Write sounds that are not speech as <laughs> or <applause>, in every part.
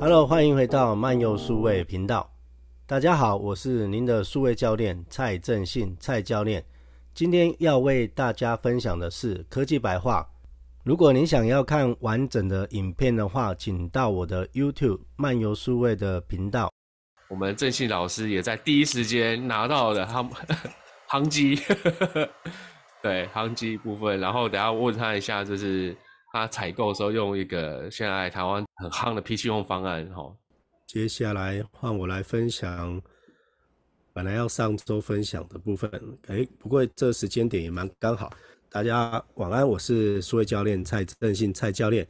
Hello，欢迎回到漫游数位频道。大家好，我是您的数位教练蔡正信，蔡教练。今天要为大家分享的是科技白话。如果您想要看完整的影片的话，请到我的 YouTube 漫游数位的频道。我们正信老师也在第一时间拿到了他们 <laughs> 夯机，<laughs> 对航机部分，然后等下问他一下，就是他采购的时候用一个现在台湾很夯的 PC Home 方案哈。接下来换我来分享，本来要上周分享的部分，哎，不过这时间点也蛮刚好。大家晚安，我是数位教练蔡正信，蔡教练。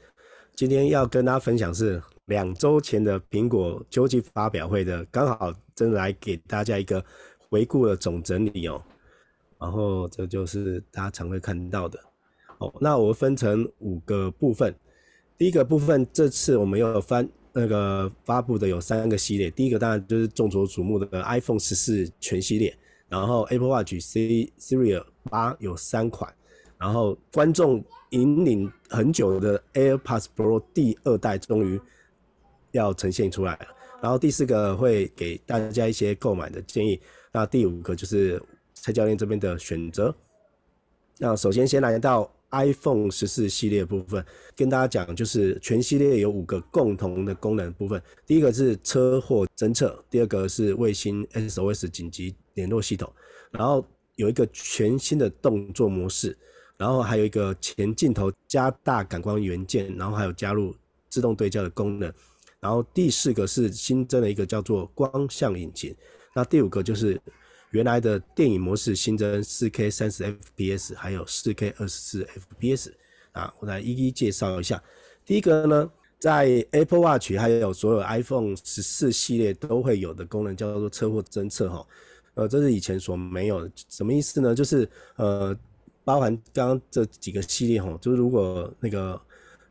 今天要跟大家分享是两周前的苹果秋季发表会的，刚好真的来给大家一个回顾的总整理哦。然后这就是大家常会看到的哦。那我分成五个部分，第一个部分这次我们有翻那个发布的有三个系列，第一个当然就是众所瞩目的 iPhone 十四全系列，然后 Apple Watch C Series 八有三款。然后观众引领很久的 AirPods Pro 第二代终于要呈现出来了。然后第四个会给大家一些购买的建议。那第五个就是蔡教练这边的选择。那首先先来到 iPhone 十四系列部分，跟大家讲就是全系列有五个共同的功能部分。第一个是车祸侦测，第二个是卫星 SOS 紧急联络系统，然后有一个全新的动作模式。然后还有一个前镜头加大感光元件，然后还有加入自动对焦的功能。然后第四个是新增了一个叫做光像引擎。那第五个就是原来的电影模式新增 4K 30 FPS，还有 4K 24 FPS。啊，我来一一介绍一下。第一个呢，在 Apple Watch 还有所有 iPhone 十四系列都会有的功能叫做车祸侦测哈。呃，这是以前所没有的，什么意思呢？就是呃。包含刚刚这几个系列吼，就是如果那个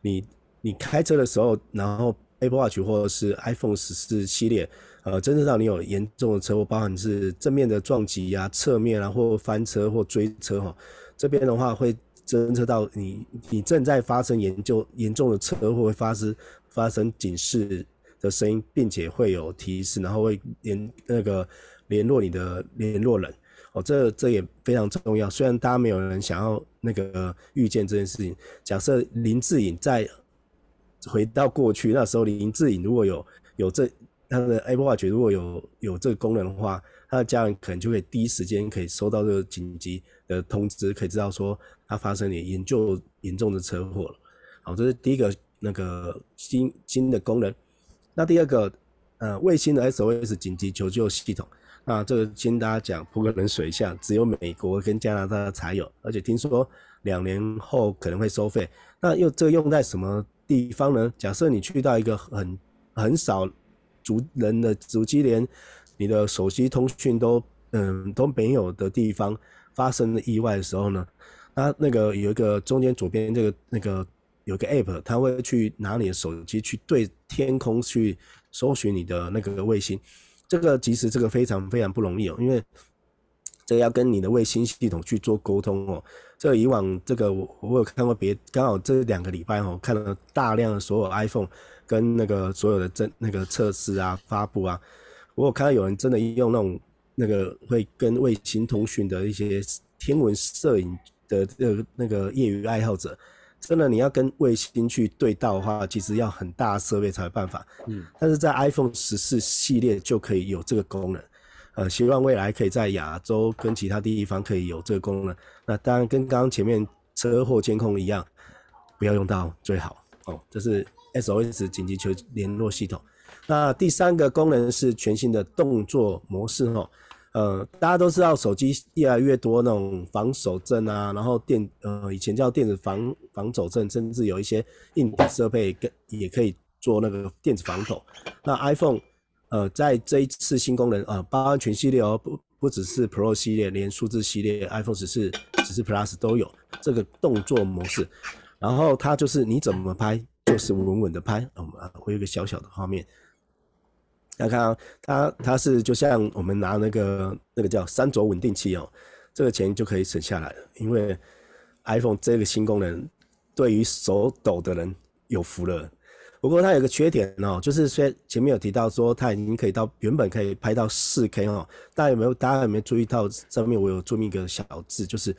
你你开车的时候，然后 Apple Watch 或者是 iPhone 十四系列，呃，侦测到你有严重的车祸，包含是正面的撞击啊、侧面啊，或翻车或追车哈，这边的话会侦测到你你正在发生严重严重的车祸，会发生发生警示的声音，并且会有提示，然后会联那个联络你的联络人。哦，这这也非常重要。虽然大家没有人想要那个预见这件事情，假设林志颖在回到过去那时候，林志颖如果有有这他的 Apple Watch 如果有有这个功能的话，他的家人可能就可以第一时间可以收到这个紧急的通知，可以知道说他发生了严重严重的车祸了。好，这是第一个那个新新的功能。那第二个，呃，卫星的 SOS 紧急求救系统。那，这个先大家讲，泼个冷水下，只有美国跟加拿大才有，而且听说两年后可能会收费。那又这个用在什么地方呢？假设你去到一个很很少族人的足迹，连你的手机通讯都嗯都没有的地方，发生了意外的时候呢，它那个有一个中间左边这个那个有个 app，它会去拿你的手机去对天空去搜寻你的那个卫星。这个其实这个非常非常不容易哦，因为这要跟你的卫星系统去做沟通哦。这以往这个我我有看过别，刚好这两个礼拜哦，看了大量的所有 iPhone 跟那个所有的真那个测试啊发布啊，我有看到有人真的用那种那个会跟卫星通讯的一些天文摄影的那个那个业余爱好者。真的，你要跟卫星去对到的话，其实要很大的设备才有办法。嗯，但是在 iPhone 十四系列就可以有这个功能。呃，希望未来可以在亚洲跟其他地方可以有这个功能。那当然跟刚刚前面车祸监控一样，不要用到最好哦。这是 SOS 紧急求联络系统。那第三个功能是全新的动作模式哦。呃，大家都知道手机越来越多那种防手震啊，然后电呃以前叫电子防防走震，甚至有一些硬体设备跟也可以做那个电子防抖。那 iPhone 呃在这一次新功能啊，八安全系列哦，不不只是 Pro 系列，连数字系列 iPhone 十四、十四 Plus 都有这个动作模式。然后它就是你怎么拍，就是稳稳的拍。我们啊会有一个小小的画面。大家看啊，它它是就像我们拿那个那个叫三轴稳定器哦，这个钱就可以省下来了。因为 iPhone 这个新功能对于手抖的人有福了。不不过它有个缺点哦，就是虽然前面有提到说它已经可以到原本可以拍到四 K 哦，大家有没有大家有没有注意到上面我有注明一个小字，就是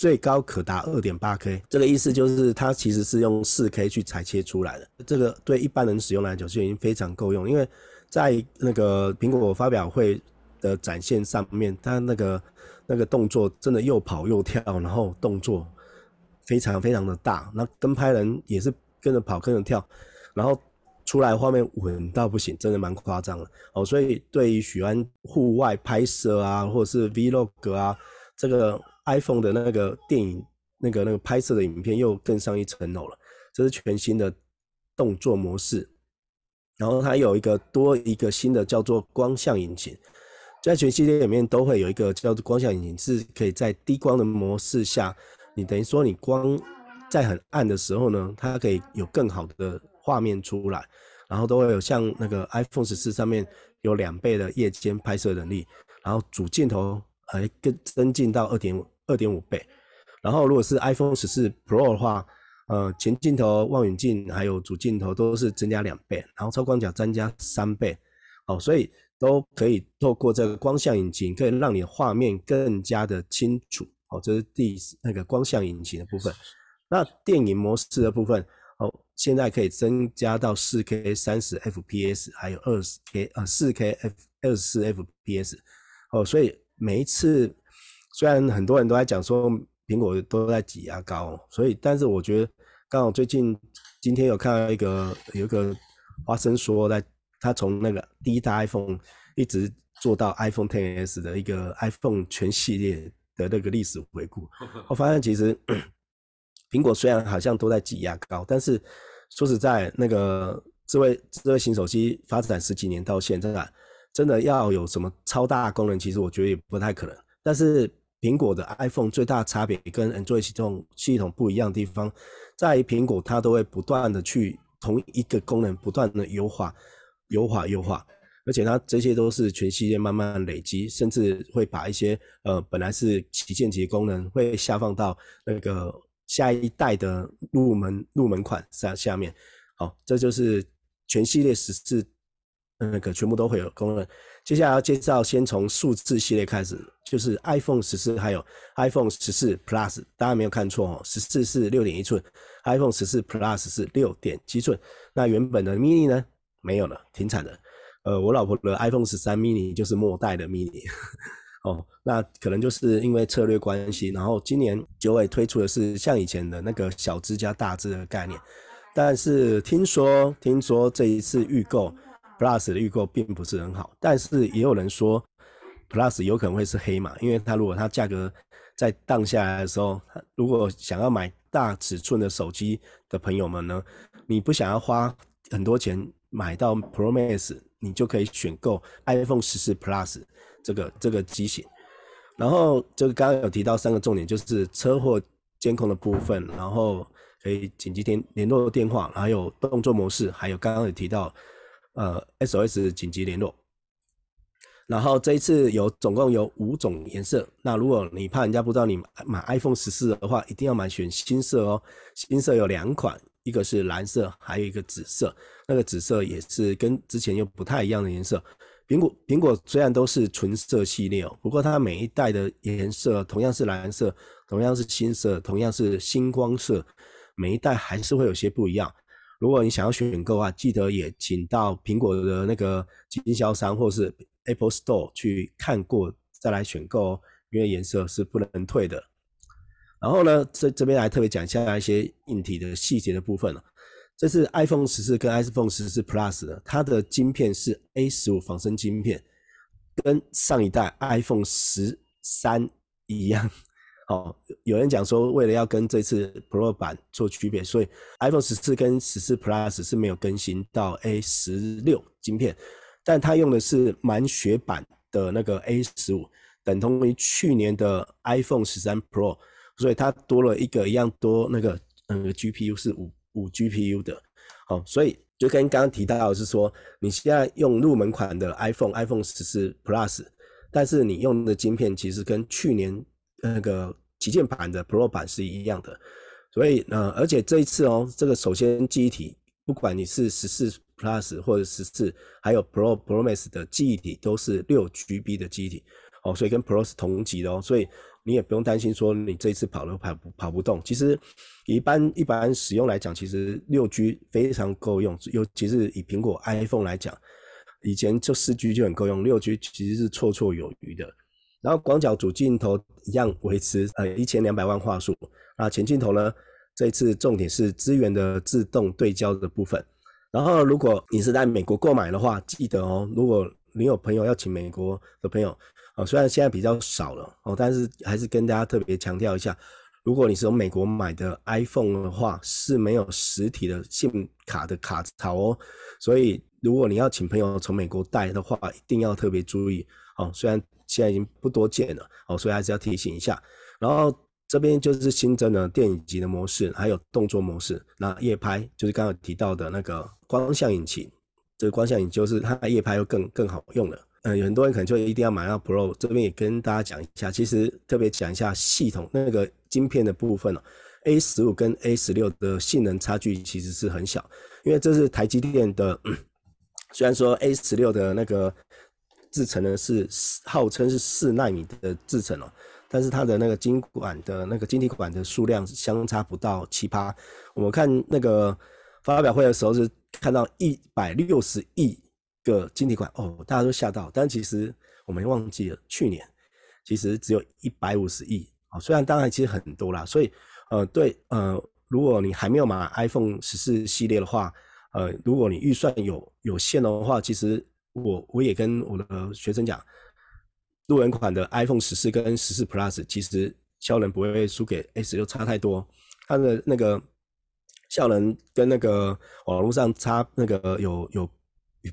最高可达二点八 K，这个意思就是它其实是用四 K 去裁切出来的，这个对一般人使用来讲就已经非常够用，因为在那个苹果发表会的展现上面，它那个那个动作真的又跑又跳，然后动作非常非常的大，那跟拍人也是跟着跑跟着跳。然后出来画面稳到不行，真的蛮夸张的哦。所以对于喜欢户外拍摄啊，或者是 Vlog 啊，这个 iPhone 的那个电影那个那个拍摄的影片又更上一层楼了。这是全新的动作模式，然后它有一个多一个新的叫做光像引擎，在全系列里面都会有一个叫做光像引擎，是可以在低光的模式下，你等于说你光在很暗的时候呢，它可以有更好的。画面出来，然后都会有像那个 iPhone 十四上面有两倍的夜间拍摄能力，然后主镜头还更增进到二点五二点五倍，然后如果是 iPhone 十四 Pro 的话，呃，前镜头、望远镜还有主镜头都是增加两倍，然后超广角增加三倍，哦，所以都可以透过这个光像引擎，可以让你的画面更加的清楚，哦，这是第那个光像引擎的部分。那电影模式的部分。哦，现在可以增加到四 K 三十 FPS，还有二十 K 呃四 K F 二十四 FPS。哦，所以每一次虽然很多人都在讲说苹果都在挤牙膏，所以但是我觉得刚好最近今天有看到一个有一个花生说在他从那个第一代 iPhone 一直做到 iPhone XS 的一个 iPhone 全系列的那个历史回顾，<laughs> 我发现其实。苹果虽然好像都在挤牙膏，但是说实在，那个智慧智慧型手机发展十几年到现在，真的要有什么超大功能，其实我觉得也不太可能。但是苹果的 iPhone 最大差别跟 Android 系统系统不一样的地方，在于苹果它都会不断的去同一个功能不断的优化、优化、优化，而且它这些都是全系列慢慢累积，甚至会把一些呃本来是旗舰级功能会下放到那个。下一代的入门入门款下下面，好，这就是全系列十四那个全部都会有功能。接下来要介绍，先从数字系列开始，就是 iPhone 十四还有 iPhone 十四 Plus，大家没有看错哦，十四是六点一寸，iPhone 十四 Plus 是六点七寸。那原本的 mini 呢？没有了，停产了。呃，我老婆的 iPhone 十三 mini 就是末代的 mini。<laughs> 哦，那可能就是因为策略关系，然后今年九尾推出的是像以前的那个小支加大支的概念，但是听说听说这一次预购 Plus 的预购并不是很好，但是也有人说 Plus 有可能会是黑马，因为它如果它价格在降下来的时候，如果想要买大尺寸的手机的朋友们呢，你不想要花很多钱买到 Pro Max，你就可以选购 iPhone 十四 Plus。这个这个机型，然后这个刚刚有提到三个重点，就是车祸监控的部分，然后可以紧急联联络电话，还有动作模式，还有刚刚有提到呃 SOS 紧急联络。然后这一次有总共有五种颜色，那如果你怕人家不知道你买 iPhone 十四的话，一定要买选新色哦。新色有两款，一个是蓝色，还有一个紫色，那个紫色也是跟之前又不太一样的颜色。苹果苹果虽然都是纯色系列哦，不过它每一代的颜色同样是蓝色，同样是新色，同样是星光色，每一代还是会有些不一样。如果你想要选购啊，记得也请到苹果的那个经销商或是 Apple Store 去看过再来选购哦，因为颜色是不能退的。然后呢，这这边来特别讲一下一些硬体的细节的部分了。这是 iPhone 十四跟 iPhone 十四 Plus 的，它的晶片是 A 十五仿生晶片，跟上一代 iPhone 十三一样。哦，有人讲说，为了要跟这次 Pro 版做区别，所以 iPhone 十四跟十四 Plus 是没有更新到 A 十六晶片，但它用的是满血版的那个 A 十五，等同于去年的 iPhone 十三 Pro，所以它多了一个一样多那个嗯 GPU 是五。五 GPU 的，好，所以就跟刚刚提到的是说，你现在用入门款的 iPhone，iPhone 十四 Plus，但是你用的晶片其实跟去年那个旗舰版的 Pro 版是一样的，所以呃，而且这一次哦，这个首先记忆体不管你是十四 Plus 或者十四，还有 Pro Pro Max 的记忆体都是六 GB 的记忆体哦，所以跟 Pro 是同级的哦，所以你也不用担心说你这一次跑都跑不跑不动。其实一般一般使用来讲，其实六 G 非常够用，尤其是以苹果 iPhone 来讲，以前就四 G 就很够用，六 G 其实是绰绰有余的。然后广角主镜头一样维持呃一千两百万画素，那前镜头呢，这一次重点是支援的自动对焦的部分。然后如果你是在美国购买的话，记得哦，如果你有朋友要请美国的朋友，哦，虽然现在比较少了哦，但是还是跟大家特别强调一下，如果你是从美国买的 iPhone 的话，是没有实体的 SIM 卡的卡槽哦，所以如果你要请朋友从美国带的话，一定要特别注意哦，虽然。现在已经不多见了哦，所以还是要提醒一下。然后这边就是新增的电影级的模式，还有动作模式。那夜拍就是刚刚提到的那个光像引擎，这个光像引擎就是它夜拍又更更好用了。嗯，有很多人可能就一定要买到 Pro，这边也跟大家讲一下。其实特别讲一下系统那个晶片的部分哦，A 十五跟 A 十六的性能差距其实是很小，因为这是台积电的。虽然说 A 十六的那个。制程呢是号称是四纳米的制程哦，但是它的那个晶管的那个晶体管的数量相差不到七八。我们看那个发表会的时候是看到一百六十亿个晶体管哦，大家都吓到。但其实我们忘记了，去年其实只有一百五十亿啊。虽然当然其实很多啦，所以呃对呃，如果你还没有买 iPhone 十四系列的话，呃，如果你预算有有限的话，其实。我我也跟我的学生讲，入门款的 iPhone 十四跟十四 Plus 其实效能不会输给 A 十六差太多，它的那个效能跟那个网络上差那个有有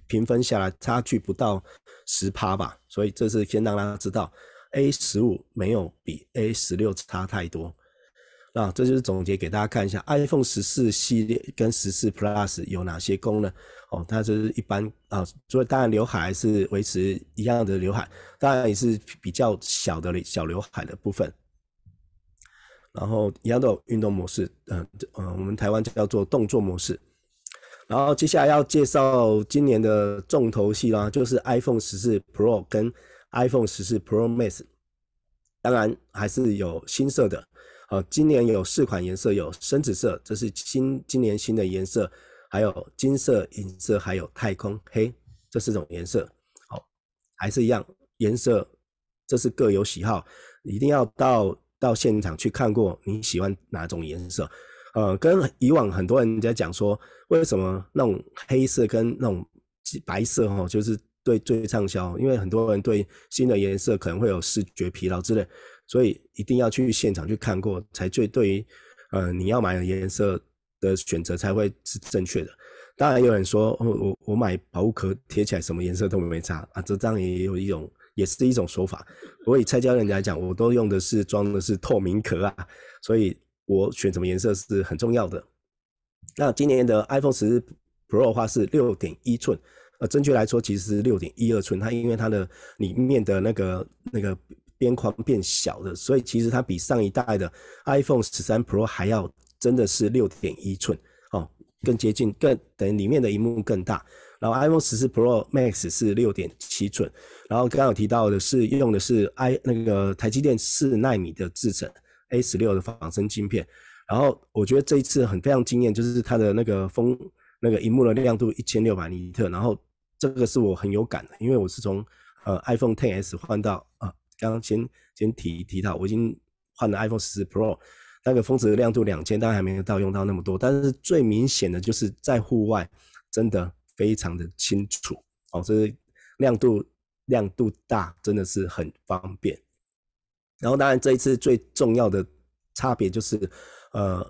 评分下来差距不到十趴吧，所以这是先让大家知道 A 十五没有比 A 十六差太多。啊，这就是总结给大家看一下，iPhone 十四系列跟十四 Plus 有哪些功能哦？它就是一般啊，所以当然刘海还是维持一样的刘海，当然也是比较小的小刘海的部分。然后一样都有运动模式，嗯嗯，我们台湾叫做动作模式。然后接下来要介绍今年的重头戏啦，就是 iPhone 十四 Pro 跟 iPhone 十四 Pro Max，当然还是有新色的。好，今年有四款颜色，有深紫色，这是新今年新的颜色，还有金色、银色，还有太空黑这四种颜色。好，还是一样颜色，这是各有喜好，一定要到到现场去看过你喜欢哪种颜色。呃，跟以往很多人在讲说，为什么那种黑色跟那种白色哈，就是对最畅销，因为很多人对新的颜色可能会有视觉疲劳之类。所以一定要去现场去看过，才最对于，呃，你要买的颜色的选择才会是正确的。当然有人说，哦、我我买保护壳贴起来什么颜色都没差啊，这张也有一种，也是一种说法。我以蔡教练来讲，我都用的是装的是透明壳啊，所以我选什么颜色是很重要的。那今年的 iPhone 十 Pro 的话是六点一寸，呃，正确来说其实是六点一二寸，它因为它的里面的那个那个。边框变小的，所以其实它比上一代的 iPhone 十三 Pro 还要真的是六点一寸哦，更接近，更等于里面的萤幕更大。然后 iPhone 十四 Pro Max 是六点七寸，然后刚刚有提到的是用的是 i 那个台积电四纳米的制程 A 十六的仿生晶片。然后我觉得这一次很非常惊艳，就是它的那个风那个荧幕的亮度一千六百尼特，然后这个是我很有感的，因为我是从呃 iPhone XS 换到啊。呃刚刚先先提提到，我已经换了 iPhone 14 Pro，那个峰值亮度两千，当然还没有到用到那么多，但是最明显的就是在户外真的非常的清楚哦，这是亮度亮度大，真的是很方便。然后当然这一次最重要的差别就是，呃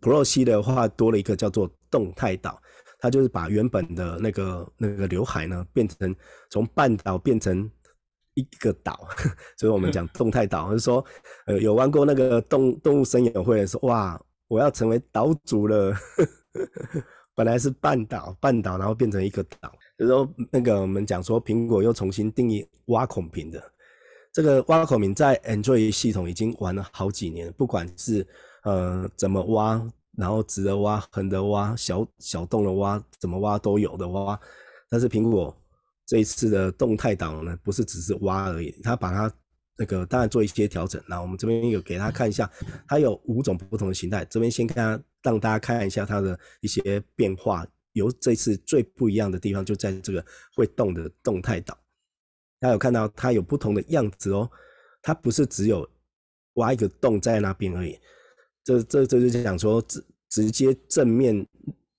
，Pro 系的话多了一个叫做动态岛，它就是把原本的那个那个刘海呢变成从半岛变成。一个岛，<laughs> 所以我们讲动态岛，就是说，呃，有玩过那个动动物森友会的时候，哇，我要成为岛主了。<laughs> 本来是半岛，半岛，然后变成一个岛。就是说，那个我们讲说，苹果又重新定义挖孔屏的。这个挖孔屏在 Android 系统已经玩了好几年，不管是呃怎么挖，然后直的挖、横的挖、小小洞的挖，怎么挖都有的挖。但是苹果这一次的动态岛呢，不是只是挖而已，它把它那个当然做一些调整。那我们这边有给大家看一下，它有五种不同的形态。这边先看，让大家看一下它的一些变化。有这次最不一样的地方就在这个会动的动态岛。大家有看到它有不同的样子哦，它不是只有挖一个洞在那边而已。这这这就是讲说直直接正面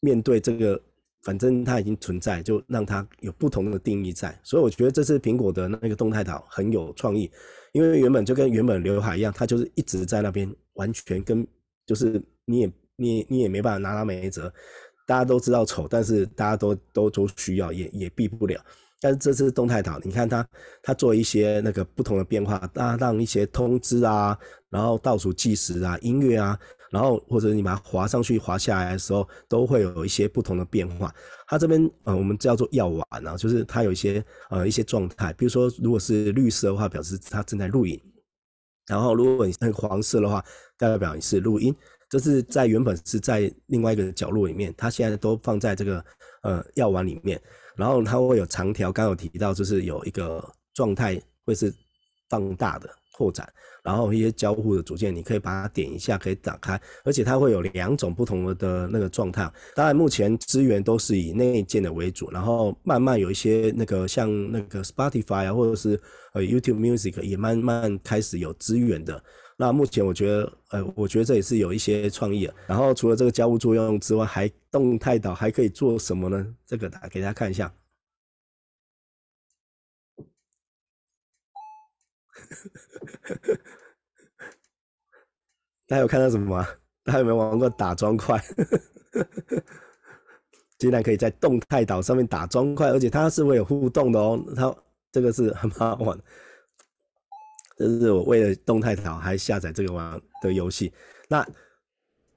面对这个，反正它已经存在，就让它有不同的定义在。所以我觉得这次苹果的那个动态岛很有创意，因为原本就跟原本刘海一样，它就是一直在那边，完全跟就是你也你你也没办法拿它没辙。大家都知道丑，但是大家都都都需要，也也避不了。但是这次动态岛，你看它，它做一些那个不同的变化，它让一些通知啊，然后倒数计时啊，音乐啊，然后或者你把它滑上去、滑下来的时候，都会有一些不同的变化。它这边呃，我们叫做药丸啊，就是它有一些呃一些状态，比如说如果是绿色的话，表示它正在录影；然后如果你是黄色的话，代表你是录音。这是在原本是在另外一个角落里面，它现在都放在这个呃药丸里面。然后它会有长条，刚刚有提到，就是有一个状态会是放大的扩展，然后一些交互的组件，你可以把它点一下，可以打开，而且它会有两种不同的那个状态。当然，目前资源都是以内建的为主，然后慢慢有一些那个像那个 Spotify 啊，或者是呃 YouTube Music 也慢慢开始有资源的。那目前我觉得，呃，我觉得这也是有一些创意。然后除了这个交互作用之外，还动态岛还可以做什么呢？这个打给大家看一下。<laughs> 大家有看到什么吗？大家有没有玩过打砖块？<laughs> 竟然可以在动态岛上面打砖块，而且它是会有互动的哦。它这个是很好玩。<laughs> 这是我为了动态岛还下载这个玩的游戏。那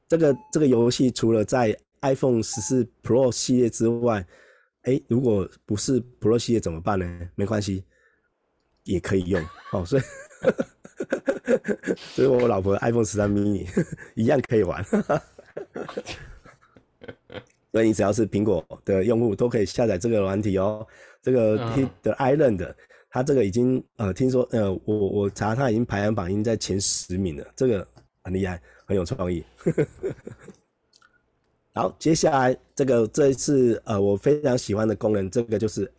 这个这个游戏除了在 iPhone 十四 Pro 系列之外，哎，如果不是 Pro 系列怎么办呢？没关系，也可以用。<laughs> 哦，所以，<laughs> 所以我老婆 iPhone 十三 mini <laughs> 一样可以玩。所以你只要是苹果的用户都可以下载这个软体哦。这个 Hit the Island。它这个已经呃，听说呃，我我查它已经排行榜已经在前十名了，这个很厉害，很有创意。好，接下来这个这一次呃，我非常喜欢的功能，这个就是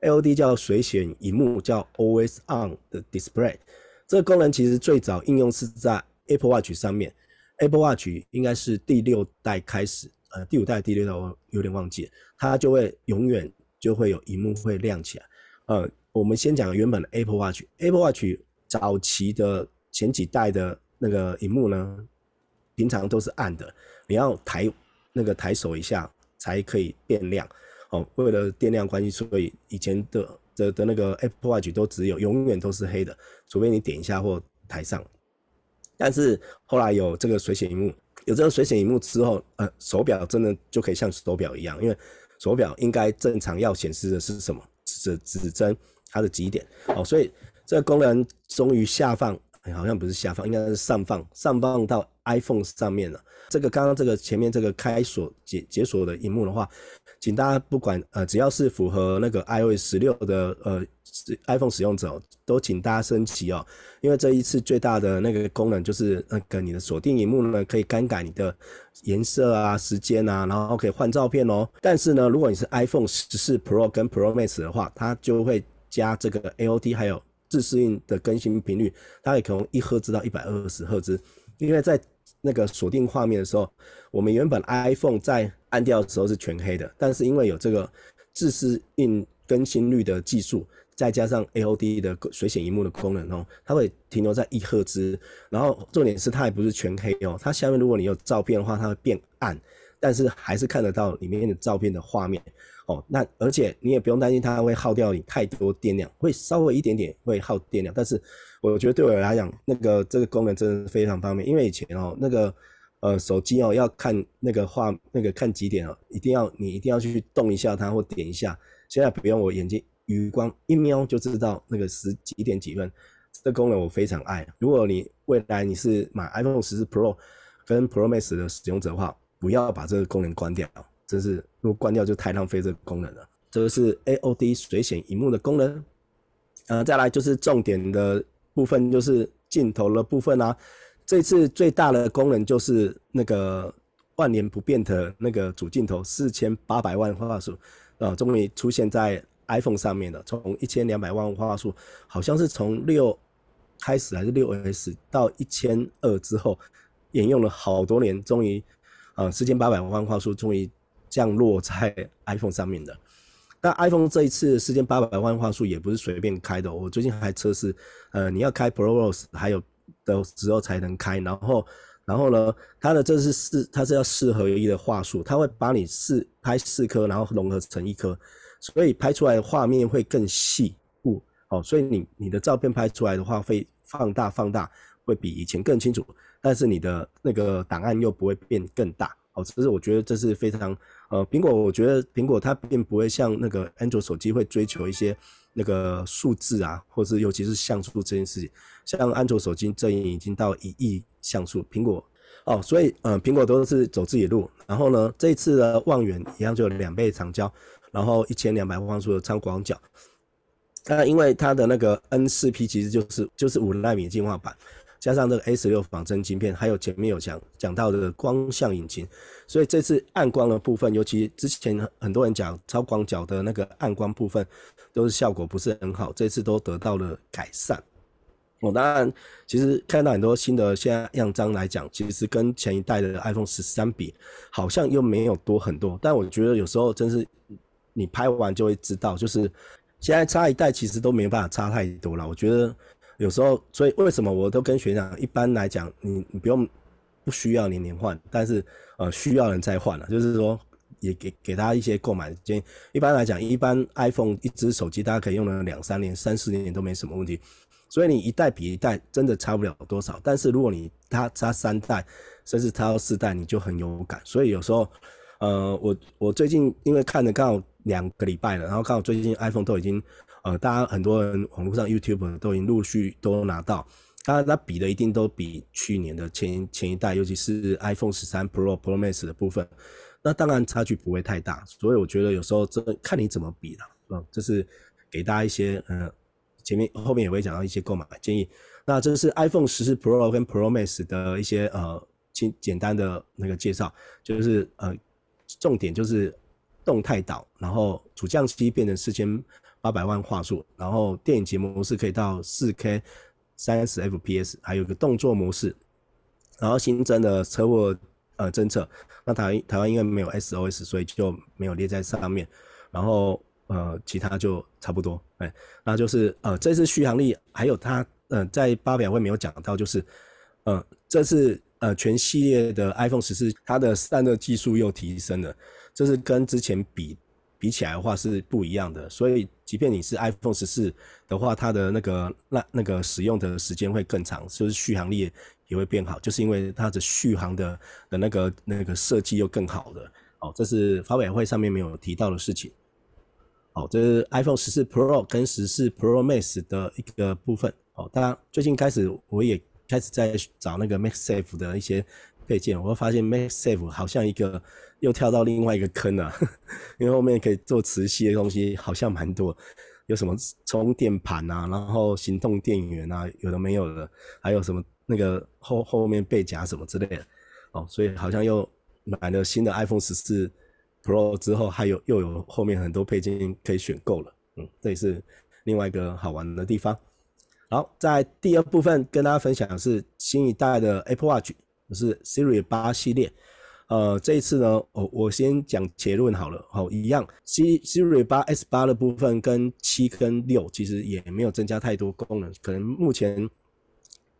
AOD，AOD 叫随选荧幕，叫 Always On 的 Display。这个功能其实最早应用是在 Apple Watch 上面，Apple Watch 应该是第六代开始，呃，第五代、第六代我有点忘记，它就会永远就会有荧幕会亮起来，呃。我们先讲原本的 Apple Watch，Apple Watch 早期的前几代的那个荧幕呢，平常都是暗的，你要抬那个抬手一下才可以变亮。哦，为了电量关系，所以以前的的的那个 Apple Watch 都只有永远都是黑的，除非你点一下或抬上。但是后来有这个随选荧幕，有这个随选荧幕之后，呃，手表真的就可以像手表一样，因为手表应该正常要显示的是什么？指指针。它的极点哦，所以这个功能终于下放，好像不是下放，应该是上放，上放到 iPhone 上面了。这个刚刚这个前面这个开锁解解锁的荧幕的话，请大家不管呃，只要是符合那个 iOS 十六的呃 iPhone 使用者，都请大家升级哦，因为这一次最大的那个功能就是那个你的锁定荧幕呢，可以更改你的颜色啊、时间啊，然后可以换照片哦。但是呢，如果你是 iPhone 十四 Pro 跟 Pro Max 的话，它就会加这个 AOD 还有自适应的更新频率，它也可以从一赫兹到一百二十赫兹。因为在那个锁定画面的时候，我们原本 iPhone 在按掉的时候是全黑的，但是因为有这个自适应更新率的技术，再加上 AOD 的随选萤幕的功能哦，它会停留在一赫兹。然后重点是它也不是全黑哦，它下面如果你有照片的话，它会变暗，但是还是看得到里面的照片的画面。哦，那而且你也不用担心它会耗掉你太多电量，会稍微一点点会耗电量，但是我觉得对我来讲，那个这个功能真的非常方便，因为以前哦那个呃手机哦要看那个画那个看几点哦，一定要你一定要去动一下它或点一下，现在不用，我眼睛余光一瞄就知道那个十几点几分，这个功能我非常爱。如果你未来你是买 iPhone 十四 Pro。跟 Pro Max 的使用者的话，不要把这个功能关掉，真是如果关掉就太浪费这个功能了。这个是 AOD 水显萤幕的功能。呃，再来就是重点的部分，就是镜头的部分啊。这次最大的功能就是那个万年不变的那个主镜头，四千八百万画素，啊，终于出现在 iPhone 上面了。从一千两百万画素，好像是从六开始还是六 S 到一千二之后，沿用了好多年，终于，呃，四千八百万画素终于降落在 iPhone 上面的。但 iPhone 这一次四千八百万画素也不是随便开的，我最近还测试，呃，你要开 ProRes 还有的时候才能开，然后，然后呢，它的这是四，它是要四合一的画素，它会把你四拍四颗，然后融合成一颗，所以拍出来的画面会更细部，哦，所以你你的照片拍出来的话会放大放大，会比以前更清楚，但是你的那个档案又不会变更大，哦，这是我觉得这是非常。呃，苹果我觉得苹果它并不会像那个安卓手机会追求一些那个数字啊，或是尤其是像素这件事情，像安卓手机这已经到一亿像素，苹果哦，所以呃，苹果都是走自己路。然后呢，这一次的望远一样就有两倍长焦，然后一千两百万像素的超广角。那因为它的那个 N 四 P 其实就是就是五纳米进化版。加上这个 A 十六仿真晶片，还有前面有讲讲到的光像引擎，所以这次暗光的部分，尤其之前很多人讲超广角的那个暗光部分，都是效果不是很好，这次都得到了改善。我当然，其实看到很多新的现在样张来讲，其实跟前一代的 iPhone 十三比，好像又没有多很多。但我觉得有时候真是你拍完就会知道，就是现在差一代其实都没办法差太多了。我觉得。有时候，所以为什么我都跟学长，一般来讲，你你不用不需要年年换，但是呃需要人再换了，就是说也给给他一些购买建议。一般来讲，一般 iPhone 一只手机大家可以用了两三年、三四年都没什么问题。所以你一代比一代真的差不了多少。但是如果你它差三代，甚至差到四代，你就很有感。所以有时候，呃，我我最近因为看了刚好两个礼拜了，然后刚好最近 iPhone 都已经。呃，大家很多人网络上 YouTube 都已经陆续都拿到，当然它比的一定都比去年的前前一代，尤其是 iPhone 十三 Pro Pro Max 的部分，那当然差距不会太大，所以我觉得有时候这看你怎么比了，嗯，这是给大家一些呃，前面后面也会讲到一些购买建议。那这是 iPhone 十四 Pro 跟 Pro Max 的一些呃简简单的那个介绍，就是呃重点就是动态岛，然后主相机变成四千。八百万画素，然后电影节模式可以到四 K 三十 FPS，还有一个动作模式，然后新增的车祸呃侦测，那台台湾因为没有 SOS，所以就没有列在上面，然后呃其他就差不多，哎，那就是呃这次续航力还有它呃在发表会没有讲到，就是呃这次呃全系列的 iPhone 十四它的散热技术又提升了，这是跟之前比。比起来的话是不一样的，所以即便你是 iPhone 十四的话，它的那个那那个使用的时间会更长，就是续航力也会变好，就是因为它的续航的的那个那个设计又更好了。哦，这是发委会上面没有提到的事情。好，这是 iPhone 十四 Pro 跟十四 Pro Max 的一个部分。哦，当然最近开始我也开始在找那个 Max Safe 的一些配件，我会发现 MagSafe 好像一个。又跳到另外一个坑了，<laughs> 因为后面可以做磁吸的东西好像蛮多，有什么充电盘啊，然后行动电源啊，有的没有的，还有什么那个后后面背夹什么之类的，哦，所以好像又买了新的 iPhone 十四 Pro 之后，还有又有后面很多配件可以选购了，嗯，这也是另外一个好玩的地方。好，在第二部分跟大家分享的是新一代的 Apple Watch，是 Siri 八系列。呃，这一次呢，我我先讲结论好了，好，一样 Siri 八 S 八的部分跟七跟六其实也没有增加太多功能，可能目前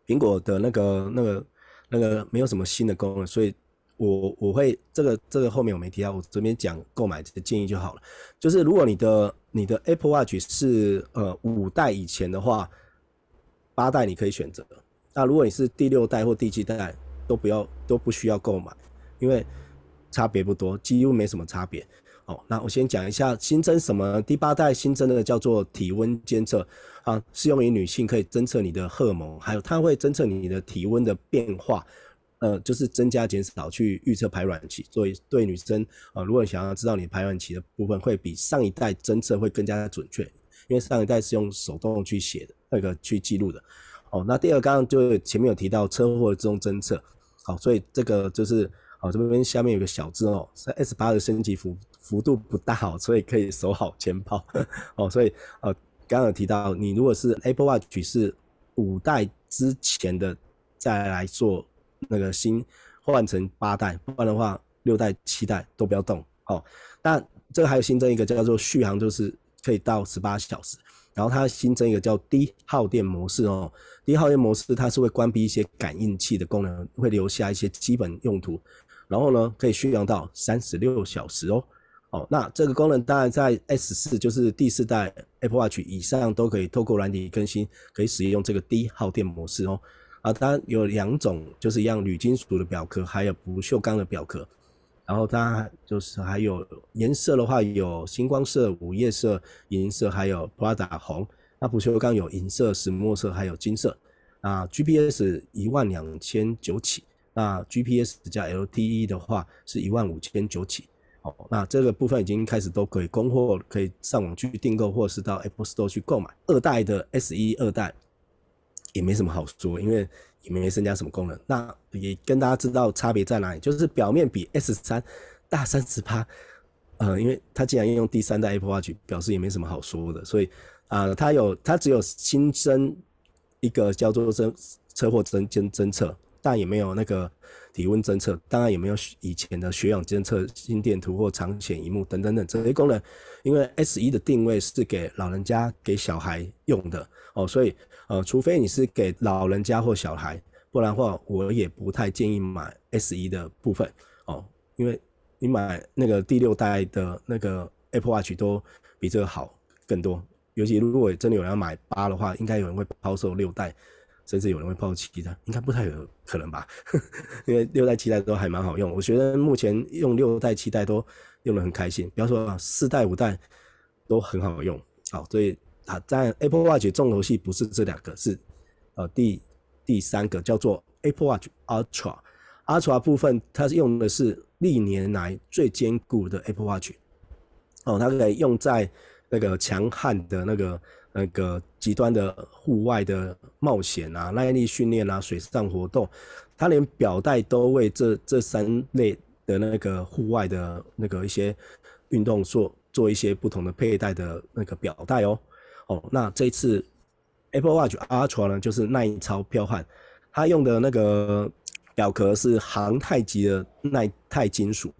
苹果的那个那个那个没有什么新的功能，所以我我会这个这个后面我没提到，我这边讲购买的建议就好了。就是如果你的你的 Apple Watch 是呃五代以前的话，八代你可以选择，那如果你是第六代或第七代，都不要都不需要购买。因为差别不多，几乎没什么差别。哦，那我先讲一下新增什么。第八代新增的叫做体温监测啊，适用于女性，可以侦测你的荷尔蒙，还有它会侦测你的体温的变化，呃，就是增加减少去预测排卵期，所以对女生啊、如果想要知道你排卵期的部分，会比上一代侦测会更加准确，因为上一代是用手动去写的，那个去记录的。哦，那第二刚刚就前面有提到车祸的这种侦测，好，所以这个就是哦，这边下面有个小字哦，是 S 八的升级幅幅度不大，哦，所以可以守好钱包。哦，所以呃，刚刚有提到你如果是 Apple Watch 是五代之前的再来做。那个新换成八代，不然的话六代、七代都不要动。好，但这个还有新增一个叫做续航，就是可以到十八小时。然后它新增一个叫低耗电模式哦，低耗电模式它是会关闭一些感应器的功能，会留下一些基本用途。然后呢，可以续航到三十六小时哦。哦，那这个功能当然在 S 四，就是第四代 Apple Watch 以上都可以透过软体更新，可以使用这个低耗电模式哦。啊，它有两种，就是一样铝金属的表壳，还有不锈钢的表壳。然后它就是还有颜色的话，有星光色、午夜色、银色，还有 Prada 红。那不锈钢有银色、石墨色，还有金色。啊，GPS 一万两千九起。那 GPS 加 LTE 的话是一万五千九起。哦，那这个部分已经开始都可以供货，可以上网去订购，或是到 Apple Store 去购买。二代的 S 一二代。也没什么好说，因为也没增加什么功能。那也跟大家知道差别在哪里，就是表面比 S 三大三十趴，呃，因为它既然用第三代 Apple Watch，表示也没什么好说的。所以啊、它有它只有新增一个叫做侦车祸侦侦侦测，但也没有那个体温侦测，当然也没有以前的血氧监测、心电图或长显萤幕等等等这些功能。因为 S 一的定位是给老人家、给小孩用的哦，所以。呃，除非你是给老人家或小孩，不然的话，我也不太建议买 S1 的部分哦，因为你买那个第六代的那个 Apple Watch 都比这个好更多。尤其如果真的有人要买八的话，应该有人会抛售六代，甚至有人会抛弃它，应该不太有可能吧？<laughs> 因为六代、七代都还蛮好用，我觉得目前用六代、七代都用得很开心。比方说啊四代、五代都很好用，好，所以。啊，在 Apple Watch 重头戏不是这两个，是呃第第三个叫做 Apple Watch Ultra。Ultra 部分它是用的是历年来最坚固的 Apple Watch。哦，它可以用在那个强悍的那个那个极端的户外的冒险啊、耐力训练啊、水上活动，它连表带都为这这三类的那个户外的那个一些运动做做一些不同的佩戴的那个表带哦。哦，那这次 Apple Watch Ultra 呢，就是耐超彪悍，它用的那个表壳是航太级的耐钛金属，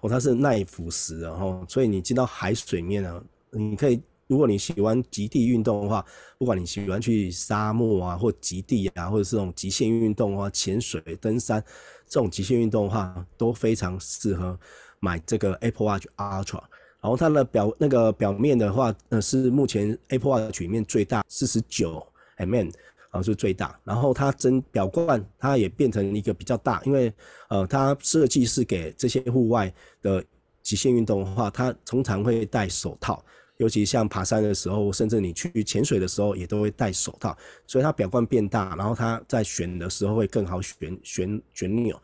哦，它是耐腐蚀的哦，所以你进到海水面啊，你可以，如果你喜欢极地运动的话，不管你喜欢去沙漠啊，或极地啊，或者是这种极限运动啊，潜水、登山这种极限运动的话，都非常适合买这个 Apple Watch Ultra。然后它的表那个表面的话，呃，是目前 Apple Watch 里面最大四十九 mm，啊是最大。然后它真表冠它也变成一个比较大，因为呃它设计是给这些户外的极限运动的话，它通常会戴手套，尤其像爬山的时候，甚至你去潜水的时候也都会戴手套，所以它表冠变大，然后它在选的时候会更好选选旋钮，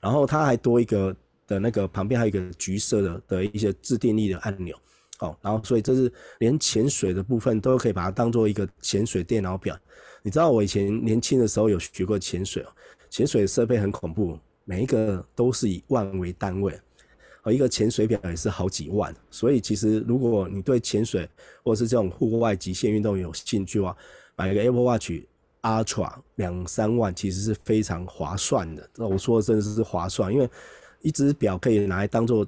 然后它还多一个。的那个旁边还有一个橘色的的一些自定义的按钮，哦，然后所以这是连潜水的部分都可以把它当做一个潜水电脑表。你知道我以前年轻的时候有学过潜水哦，潜水设备很恐怖，每一个都是以万为单位，一个潜水表也是好几万。所以其实如果你对潜水或者是这种户外极限运动有兴趣的话，买一个 Apple Watch Ultra 两三万其实是非常划算的。那我说的真的是划算，因为。一只表可以拿来当做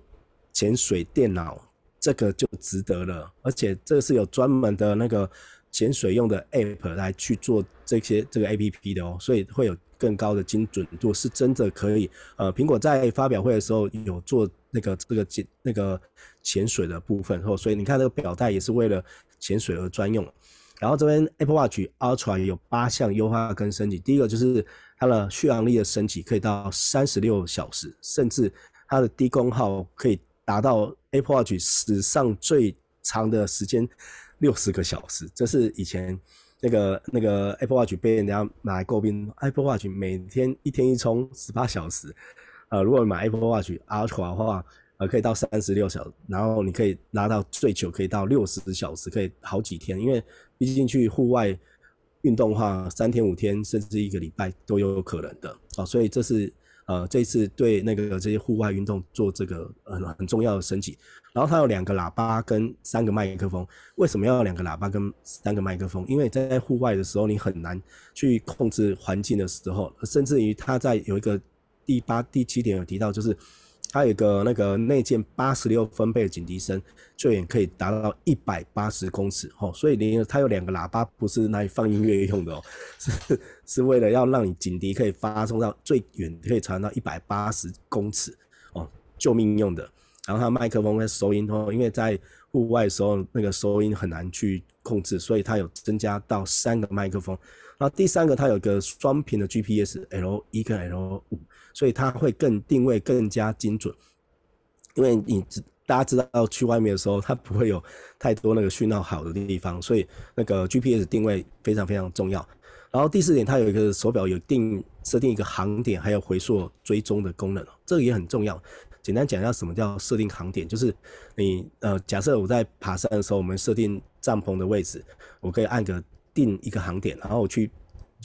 潜水电脑，这个就值得了。而且这个是有专门的那个潜水用的 App 来去做这些这个 App 的哦，所以会有更高的精准度，是真的可以。呃，苹果在发表会的时候有做那个这个潜那个潜水的部分，后所以你看这个表带也是为了潜水而专用。然后这边 Apple Watch Ultra 有八项优化跟升级，第一个就是。它的续航力的升级可以到三十六小时，甚至它的低功耗可以达到 Apple Watch 史上最长的时间六十个小时。这是以前那个那个 Apple Watch 被人家拿来诟病，Apple Watch 每天一天一充十八小时，呃，如果你买 Apple Watch Ultra 的话，呃，可以到三十六小时，然后你可以拉到最久可以到六十小时，可以好几天，因为毕竟去户外运动的话，三天五天甚至一个礼拜都有可能的，哦，所以这是。呃，这次对那个这些户外运动做这个很很重要的升级，然后它有两个喇叭跟三个麦克风。为什么要两个喇叭跟三个麦克风？因为在户外的时候，你很难去控制环境的时候，甚至于它在有一个第八、第七点有提到，就是。它有一个那个内建八十六分贝的警笛声，最远可以达到一百八十公尺哦。所以你它有两个喇叭，不是来放音乐用的哦，是是为了要让你警笛可以发送到最远，可以传到一百八十公尺哦，救命用的。然后它麦克风会收音，因为在户外的时候那个收音很难去控制，所以它有增加到三个麦克风。然后第三个它有一个双频的 GPS，L 一跟 L 五。所以它会更定位更加精准，因为你大家知道去外面的时候，它不会有太多那个讯号好的地方，所以那个 GPS 定位非常非常重要。然后第四点，它有一个手表有定设定一个航点，还有回溯追踪的功能，这个也很重要。简单讲一下什么叫设定航点，就是你呃假设我在爬山的时候，我们设定帐篷的位置，我可以按个定一个航点，然后我去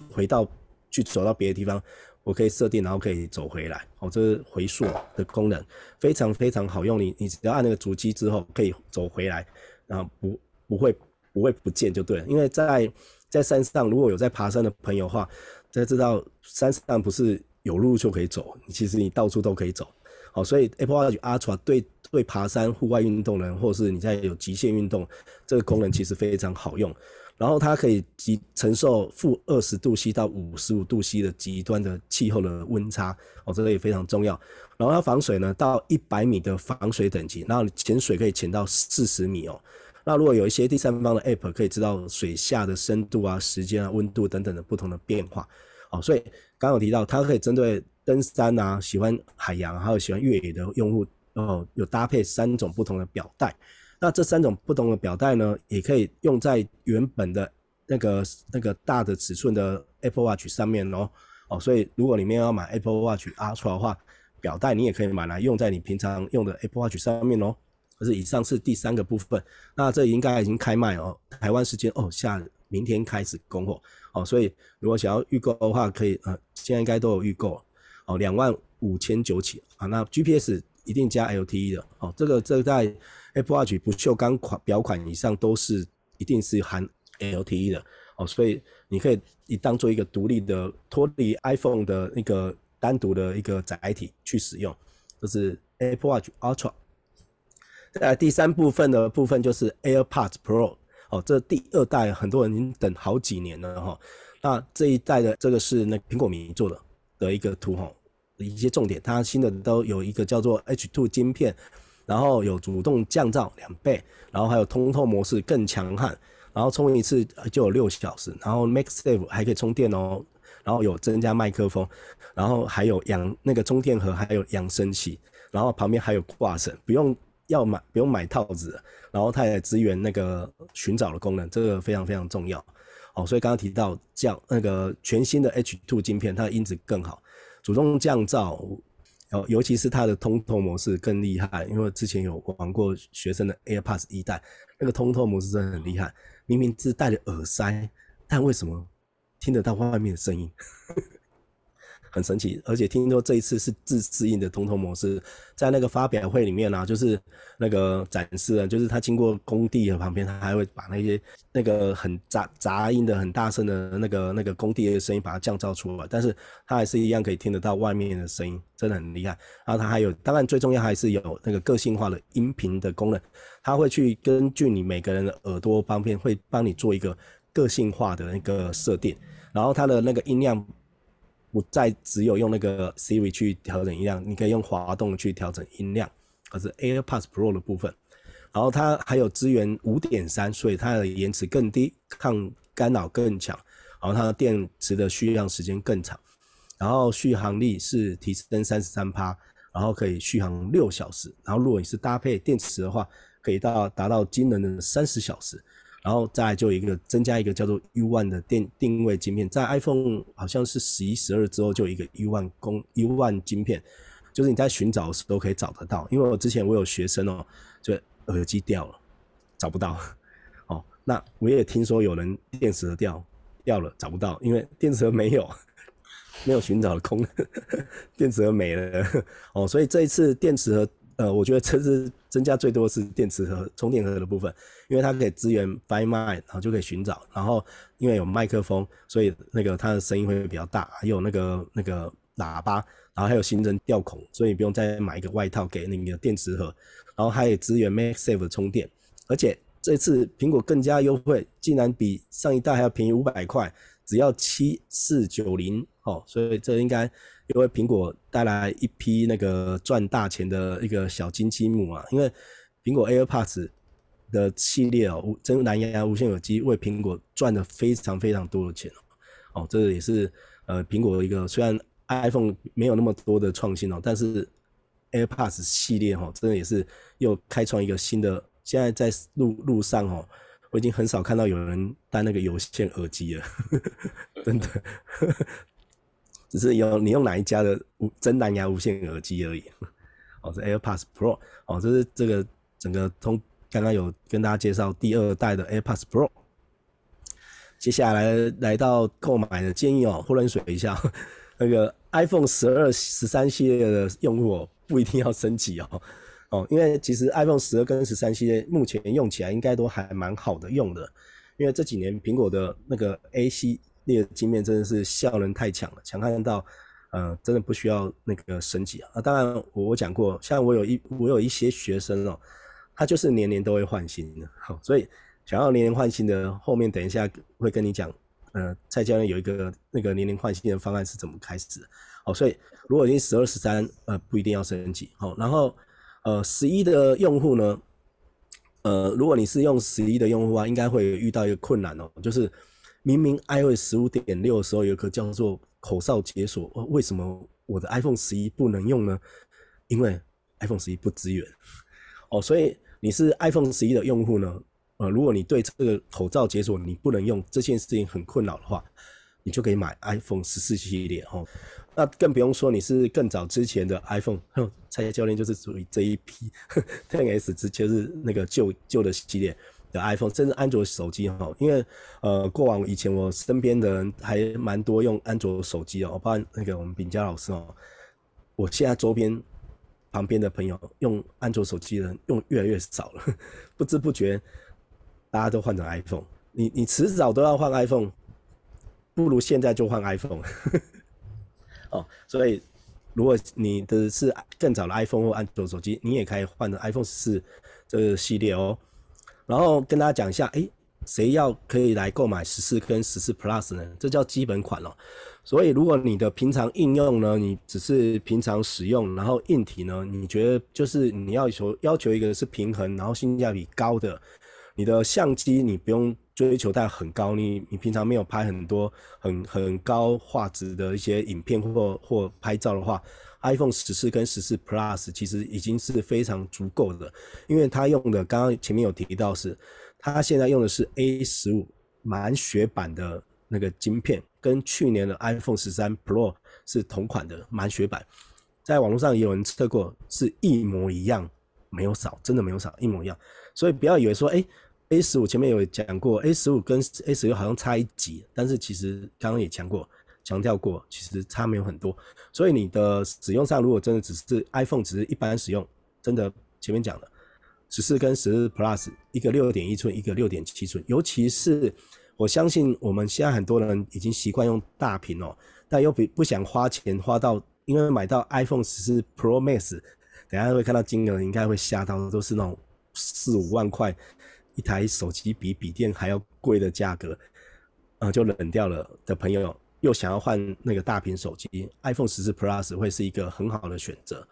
回到去走到别的地方。我可以设定，然后可以走回来，哦，这是回溯的功能，非常非常好用。你你只要按那个主机之后，可以走回来，然后不不会不会不见就对了。因为在在山上，如果有在爬山的朋友的话，在知道山上不是有路就可以走，其实你到处都可以走。好，所以 Apple Watch Ultra 对对爬山、户外运动人，或者是你在有极限运动，这个功能其实非常好用。然后它可以极承受负二十度 C 到五十五度 C 的极端的气候的温差哦，这个也非常重要。然后它防水呢，到一百米的防水等级，然后潜水可以潜到四十米哦。那如果有一些第三方的 App 可以知道水下的深度啊、时间啊、温度等等的不同的变化哦，所以刚刚有提到它可以针对登山啊、喜欢海洋还有喜欢越野的用户哦，有搭配三种不同的表带。那这三种不同的表带呢，也可以用在原本的那个那个大的尺寸的 Apple Watch 上面哦哦，所以如果你们要买 Apple Watch Ultra 的话，表带你也可以买来用在你平常用的 Apple Watch 上面哦。可是以上是第三个部分，那这应该已经开卖哦，台湾时间哦，下明天开始供货哦，所以如果想要预购的话，可以呃，现在应该都有预购哦，两万五千九起啊，那 GPS 一定加 LTE 的哦，这个这个在。Apple Watch 不锈钢款表款以上都是一定是含 LTE 的哦，所以你可以以当做一个独立的脱离 iPhone 的那个单独的一个载体去使用，这是 Apple Watch Ultra。再来第三部分的部分就是 AirPods Pro 哦，这第二代很多人已经等好几年了哈。那这一代的这个是那苹果迷做的的一个图哈，一些重点，它新的都有一个叫做 H2 晶片。然后有主动降噪两倍，然后还有通透模式更强悍，然后充一次就有六小时，然后 MaxSafe 还可以充电哦，然后有增加麦克风，然后还有养那个充电盒，还有扬声器，然后旁边还有挂绳，不用要买不用买套子，然后它也支援那个寻找的功能，这个非常非常重要哦。所以刚刚提到降那个全新的 H two 晶片，它的音质更好，主动降噪。哦，尤其是它的通透模式更厉害，因为之前有玩过学生的 AirPods 一代，那个通透模式真的很厉害，明明是戴着耳塞，但为什么听得到外面的声音？很神奇，而且听说这一次是自适应的通透模式，在那个发表会里面啊，就是那个展示啊，就是他经过工地的旁边，他还会把那些那个很杂杂音的很大声的那个那个工地的声音把它降噪出来，但是他还是一样可以听得到外面的声音，真的很厉害。然后他还有，当然最重要还是有那个个性化的音频的功能，他会去根据你每个人的耳朵方面，会帮你做一个个性化的那个设定，然后它的那个音量。不再只有用那个 Siri 去调整音量，你可以用滑动去调整音量，可是 AirPods Pro 的部分。然后它还有支援五点三，所以它的延迟更低，抗干扰更强。然后它的电池的续航时间更长，然后续航力是提升三十三趴，然后可以续航六小时。然后如果你是搭配电池的话，可以到达到惊人的三十小时。然后再就一个增加一个叫做 U One 的电定位晶片，在 iPhone 好像是十一、十二之后就一个 U One 公 U One 晶片，就是你在寻找的时候可以找得到。因为我之前我有学生哦，就耳机掉了，找不到，<laughs> 哦，那我也听说有人电池盒掉掉了，找不到，因为电池盒没有，<laughs> 没有寻找的空，<laughs> 电池盒没了，哦，所以这一次电池盒。呃，我觉得这次增加最多是电池盒、充电盒的部分，因为它可以支援 Find My，然后就可以寻找，然后因为有麦克风，所以那个它的声音会比较大，还有那个那个喇叭，然后还有行人吊孔，所以不用再买一个外套给那个电池盒，然后还有支援 MagSafe 的充电，而且这次苹果更加优惠，竟然比上一代还要便宜五百块，只要七四九零哦，所以这应该。因为苹果带来一批那个赚大钱的一个小金鸡母啊，因为苹果 AirPods 的系列哦，真蓝牙无线耳机为苹果赚了非常非常多的钱哦，哦，这也是呃苹果一个虽然 iPhone 没有那么多的创新哦，但是 AirPods 系列哦，真的也是又开创一个新的。现在在路路上哦，我已经很少看到有人戴那个有线耳机了，<laughs> 真的。只是用你用哪一家的无真蓝牙无线耳机而已，<laughs> 哦，是 AirPods Pro，哦，这是这个整个通刚刚有跟大家介绍第二代的 AirPods Pro，接下来来到购买的建议哦，忽然水一下，<laughs> 那个 iPhone 十二、十三系列的用户哦，不一定要升级哦，哦，因为其实 iPhone 十二跟十三系列目前用起来应该都还蛮好的用的，因为这几年苹果的那个 AC。那个晶片真的是效能太强了，强悍到，呃，真的不需要那个升级啊。啊，当然我我讲过，像我有一我有一些学生哦，他就是年年都会换新的，好，所以想要年年换新的，后面等一下会跟你讲，呃，蔡教练有一个那个年年换新的方案是怎么开始的，好，所以如果已经十二十三，呃，不一定要升级，好，然后呃十一的用户呢，呃，如果你是用十一的用户啊，应该会遇到一个困难哦，就是。明明 iOS 十五点六的时候有个叫做口哨解锁，为什么我的 iPhone 十一不能用呢？因为 iPhone 十一不支援哦，所以你是 iPhone 十一的用户呢？呃，如果你对这个口哨解锁你不能用这件事情很困扰的话，你就可以买 iPhone 十四系列哦。那更不用说你是更早之前的 iPhone，蔡教练就是属于这一批，Ten S 直接是那个旧旧的系列。的 iPhone，甚至安卓手机哈，因为呃，过往以前我身边的人还蛮多用安卓手机哦，包括那个我们炳佳老师哦，我现在周边旁边的朋友用安卓手机的人用越来越少了，<laughs> 不知不觉大家都换成 iPhone，你你迟早都要换 iPhone，不如现在就换 iPhone，<laughs> 哦，所以如果你的是更早的 iPhone 或安卓手机，你也可以换成 iPhone 四这个系列哦。然后跟大家讲一下，诶，谁要可以来购买十四跟十四 Plus 呢？这叫基本款哦。所以如果你的平常应用呢，你只是平常使用，然后硬体呢，你觉得就是你要求要求一个是平衡，然后性价比高的，你的相机你不用追求带很高，你你平常没有拍很多很很高画质的一些影片或或拍照的话。iPhone 十四跟十四 Plus 其实已经是非常足够的，因为它用的刚刚前面有提到是，它现在用的是 A 十五满血版的那个晶片，跟去年的 iPhone 十三 Pro 是同款的满血版，在网络上也有人测过，是一模一样，没有少，真的没有少，一模一样。所以不要以为说，哎，A 十五前面有讲过，A 十五跟 A 十六好像差一级，但是其实刚刚也讲过。强调过，其实差没有很多，所以你的使用上，如果真的只是 iPhone 只是一般使用，真的前面讲的十四跟十四 Plus，一个六点一寸，一个六点七寸，尤其是我相信我们现在很多人已经习惯用大屏哦，但又不不想花钱花到，因为买到 iPhone 十四 Pro Max，等下会看到金额，应该会吓到，都是那种四五万块一台手机，比笔电还要贵的价格，呃，就冷掉了的朋友。又想要换那个大屏手机，iPhone 十四 Plus 会是一个很好的选择。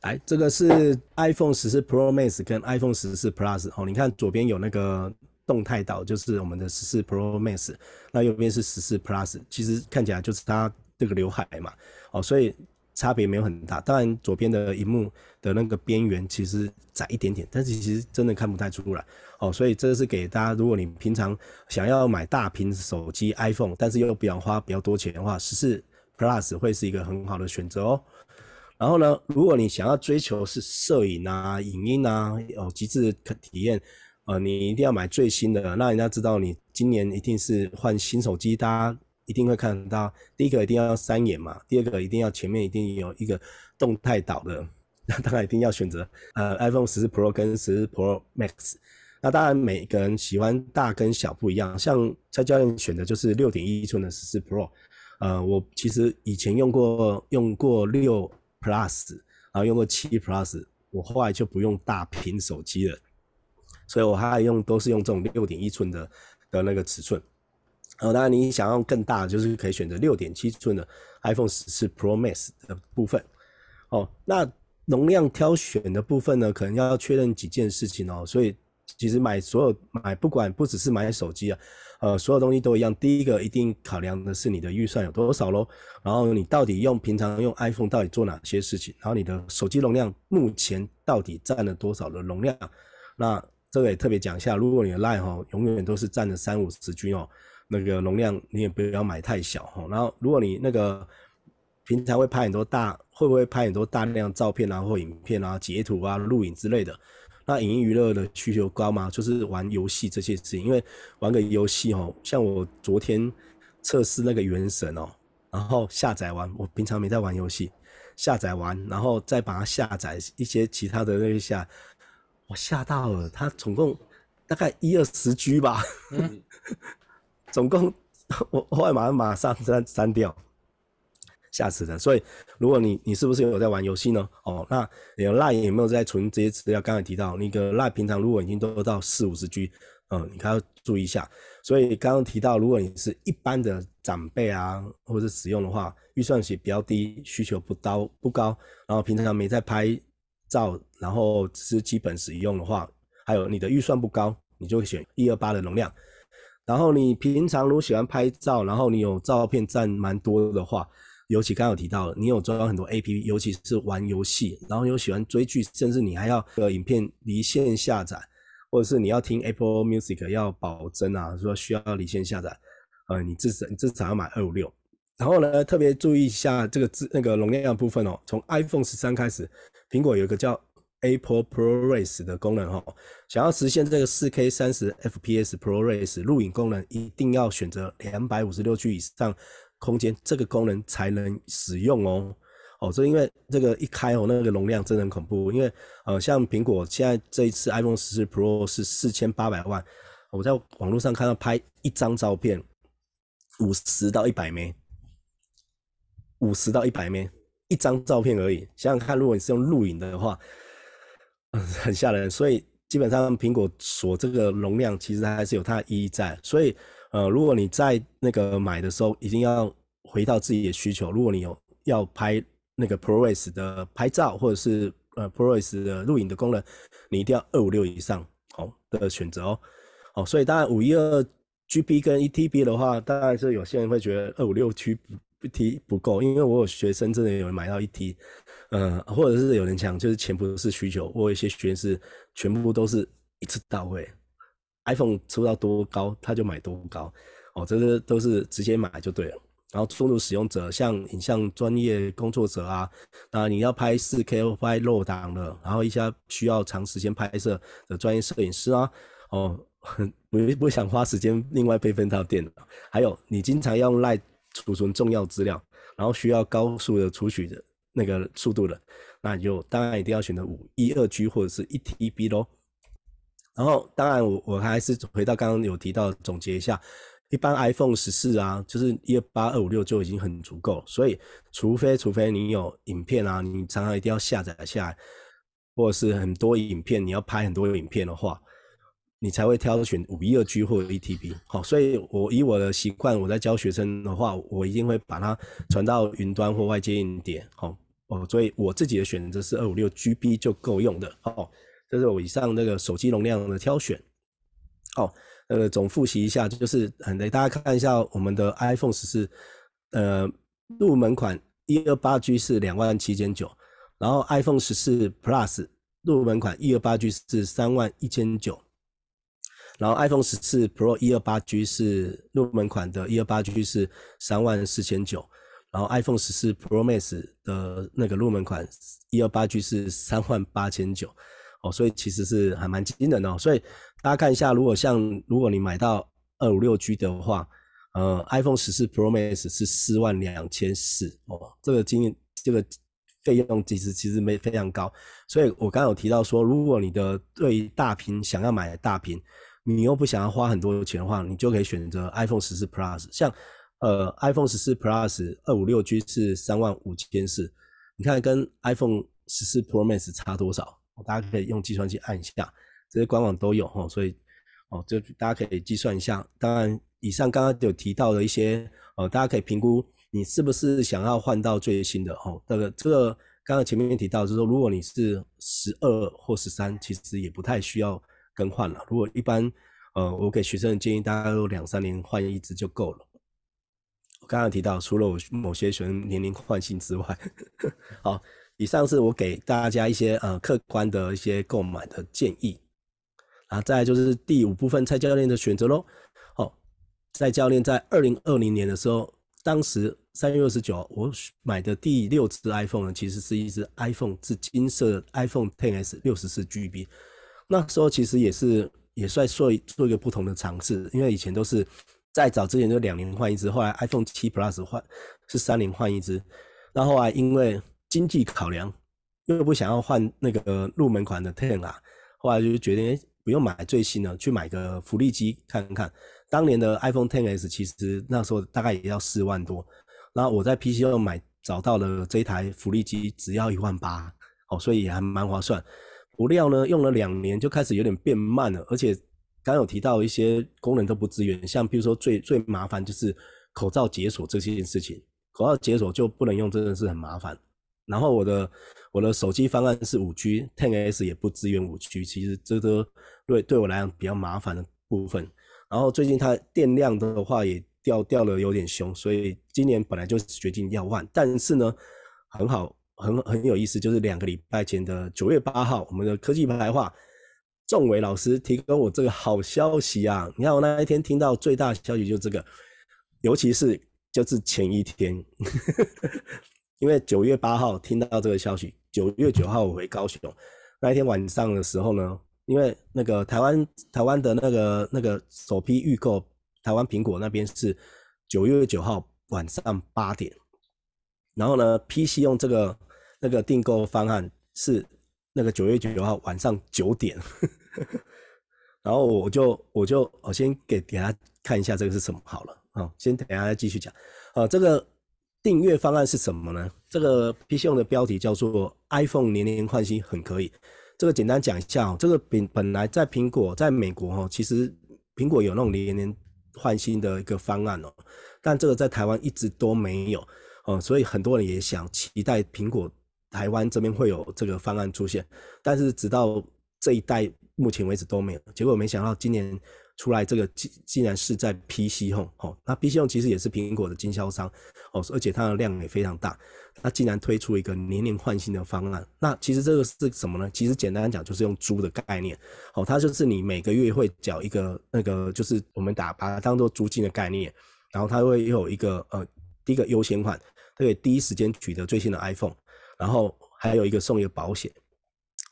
来，这个是 iPhone 十四 Pro Max 跟 iPhone 十四 Plus 哦，你看左边有那个动态岛，就是我们的十四 Pro Max，那右边是十四 Plus，其实看起来就是它这个刘海嘛，哦，所以差别没有很大。当然，左边的荧幕的那个边缘其实窄一点点，但是其实真的看不太出来哦。所以这是给大家，如果你平常想要买大屏手机 iPhone，但是又不想花比较多钱的话，十四 Plus 会是一个很好的选择哦。然后呢，如果你想要追求是摄影啊、影音啊，哦，极致体验，呃，你一定要买最新的。那人家知道你今年一定是换新手机，大家一定会看到，第一个一定要三眼嘛，第二个一定要前面一定有一个动态岛的，那当然一定要选择呃 iPhone 十四 Pro 跟十四 Pro Max。那当然每个人喜欢大跟小不一样，像蔡教练选的就是六点一寸的十四 Pro，呃，我其实以前用过用过六。Plus，然后用过七 Plus，我后来就不用大屏手机了，所以我还用都是用这种六点一寸的的那个尺寸。哦，当然你想要更大，就是可以选择六点七寸的 iPhone 十四 Pro Max 的部分。哦，那容量挑选的部分呢，可能要确认几件事情哦。所以其实买所有买不管不只是买手机啊。呃，所有东西都一样。第一个一定考量的是你的预算有多少喽，然后你到底用平常用 iPhone 到底做哪些事情，然后你的手机容量目前到底占了多少的容量？那这个也特别讲一下，如果你的 Line 哈永远都是占了三五十 G 哦，那个容量你也不要买太小哈。然后如果你那个平常会拍很多大，会不会拍很多大量照片啊或影片啊、截图啊、录影之类的？那影音娱乐的需求高吗？就是玩游戏这些事情，因为玩个游戏哦，像我昨天测试那个《原神》哦，然后下载完，我平常没在玩游戏，下载完，然后再把它下载一些其他的那些下，我吓到了，它总共大概一二十 G 吧，嗯、<laughs> 总共 <laughs> 我后来马上马上删删掉。吓死人！所以，如果你你是不是有在玩游戏呢？哦，那你的 Line 有没有在存这些资料？刚才提到，那个 Line 平常如果已经都到四五十 G，嗯，你还要注意一下。所以刚刚提到，如果你是一般的长辈啊，或者使用的话，预算是比较低，需求不高不高，然后平常没在拍照，然后只是基本使用的话，还有你的预算不高，你就选一二八的容量。然后你平常如果喜欢拍照，然后你有照片占蛮多的话。尤其刚刚有提到了，你有装很多 APP，尤其是玩游戏，然后又喜欢追剧，甚至你还要呃影片离线下载，或者是你要听 Apple Music 要保真啊，说需要离线下载，呃，你至少你至少要买二五六。然后呢，特别注意一下这个字那个容量的部分哦，从 iPhone 十三开始，苹果有一个叫 Apple ProRes 的功能哦，想要实现这个四 K 三十 FPS ProRes 录影功能，一定要选择两百五十六 G 以上。空间这个功能才能使用哦，哦，这因为这个一开哦，那个容量真的很恐怖。因为呃，像苹果现在这一次 iPhone 十四 Pro 是四千八百万，我在网络上看到拍一张照片五十到一百枚，五十到一百枚，一张照片而已。想想看，如果你是用录影的话，<laughs> 很吓人。所以基本上苹果锁这个容量，其实还是有它的意义在。所以。呃，如果你在那个买的时候，一定要回到自己的需求。如果你有要拍那个 ProRes 的拍照，或者是呃 ProRes 的录影的功能，你一定要二五六以上哦的选择哦。哦，所以当然五一二 GB 跟一 TB 的话，当然是有些人会觉得二五六 G 不 T 不够，因为我有学生真的有买到一 T，呃，或者是有人讲就是钱不是需求，我有一些学员是全部都是一次到位。iPhone 出到多高，他就买多高，哦，这个都是直接买就对了。然后，中途使用者像影像专业工作者啊，啊，你要拍 4K 或拍 RAW 档的，然后一些需要长时间拍摄的专业摄影师啊，哦，<laughs> 不不想花时间另外备份到电脑。还有，你经常用 Line 储存重要资料，然后需要高速的储取的那个速度了，那你就当然一定要选择五一二 G 或者是一 TB 咯。然后，当然我我还是回到刚刚有提到，总结一下，一般 iPhone 十四啊，就是一二八二五六就已经很足够，所以除非除非你有影片啊，你常常一定要下载下来，或者是很多影片你要拍很多影片的话，你才会挑选五一二 G 或者一 TB。好，所以我以我的习惯，我在教学生的话，我一定会把它传到云端或外接硬碟。好，哦，所以我自己的选择是二五六 GB 就够用的。哦。这是我以上那个手机容量的挑选，哦，呃，总复习一下，就是很给大家看一下我们的 iPhone 十四，呃，入门款一二八 G 是两万七千九，然后 iPhone 十四 Plus 入门款一二八 G 是三万一千九，然后 iPhone 十四 Pro 一二八 G 是入门款的一二八 G 是三万四千九，然后 iPhone 十四 Pro Max 的那个入门款一二八 G 是三万八千九，哦，所以其实是还蛮惊人的哦。所以大家看一下，如果像如果你买到二五六 G 的话。呃，iPhone 十四 Pro Max 是四万两千四哦，这个经这个费用其实其实没非常高，所以我刚刚有提到说，如果你的对于大屏想要买大屏，你又不想要花很多钱的话，你就可以选择 iPhone 十四 Plus，像呃 iPhone 十四 Plus 二五六 G 是三万五千四，你看跟 iPhone 十四 Pro Max 差多少？大家可以用计算器按一下，这些官网都有哦，所以哦，就大家可以计算一下，当然。以上刚刚有提到的一些，呃，大家可以评估你是不是想要换到最新的哦。这个这个刚刚前面提到就是说，如果你是十二或十三，其实也不太需要更换了。如果一般，呃，我给学生的建议，大概都两三年换一支就够了。我刚刚提到，除了我某些学生年龄换新之外，<laughs> 好，以上是我给大家一些呃客观的一些购买的建议。啊，再来就是第五部分，蔡教练的选择喽。蔡教练在二零二零年的时候，当时三月二十九，我买的第六只 iPhone 呢，其实是一只 iPhone 是金色 iPhone Ten S 六十四 GB。那时候其实也是也算做做一个不同的尝试，因为以前都是在早之前就两年换一支，后来 iPhone 七 Plus 换是三年换一支。那后来因为经济考量，又不想要换那个入门款的 Ten 啊，后来就决定不用买最新的，去买个福利机看看。当年的 iPhone Ten S 其实那时候大概也要四万多，然后我在 PC 上买找到了这一台福利机，只要一万八，哦，所以还蛮划算。不料呢，用了两年就开始有点变慢了，而且刚有提到一些功能都不支援，像比如说最最麻烦就是口罩解锁这件事情，口罩解锁就不能用，真的是很麻烦。然后我的我的手机方案是五 G，Ten S 也不支援五 G，其实这都对对我来讲比较麻烦的部分。然后最近它电量的话也掉掉了有点凶，所以今年本来就决定要换，但是呢，很好很很有意思，就是两个礼拜前的九月八号，我们的科技白话仲伟老师提供我这个好消息啊！你看我那一天听到最大消息就是这个，尤其是就是前一天，<laughs> 因为九月八号听到这个消息，九月九号我回高雄，那一天晚上的时候呢。因为那个台湾台湾的那个那个首批预购，台湾苹果那边是九月九号晚上八点，然后呢，PC 用这个那个订购方案是那个九月九号晚上九点，<laughs> 然后我就我就我先给给大家看一下这个是什么好了啊，先等下再继续讲啊，这个订阅方案是什么呢？这个 PC 用的标题叫做 iPhone 年年换新很可以。这个简单讲一下哦，这个本本来在苹果在美国哈，其实苹果有那种年年换新的一个方案哦，但这个在台湾一直都没有哦，所以很多人也想期待苹果台湾这边会有这个方案出现，但是直到这一代目前为止都没有，结果没想到今年出来这个竟竟然是在 PC Home 哦，那 PC Home 其实也是苹果的经销商哦，而且它的量也非常大。那竟然推出一个年年换新的方案，那其实这个是什么呢？其实简单讲就是用租的概念，哦，它就是你每个月会缴一个那个，就是我们打把它当做租金的概念，然后它会有一个呃，第一个优先款，可以第一时间取得最新的 iPhone，然后还有一个送一个保险，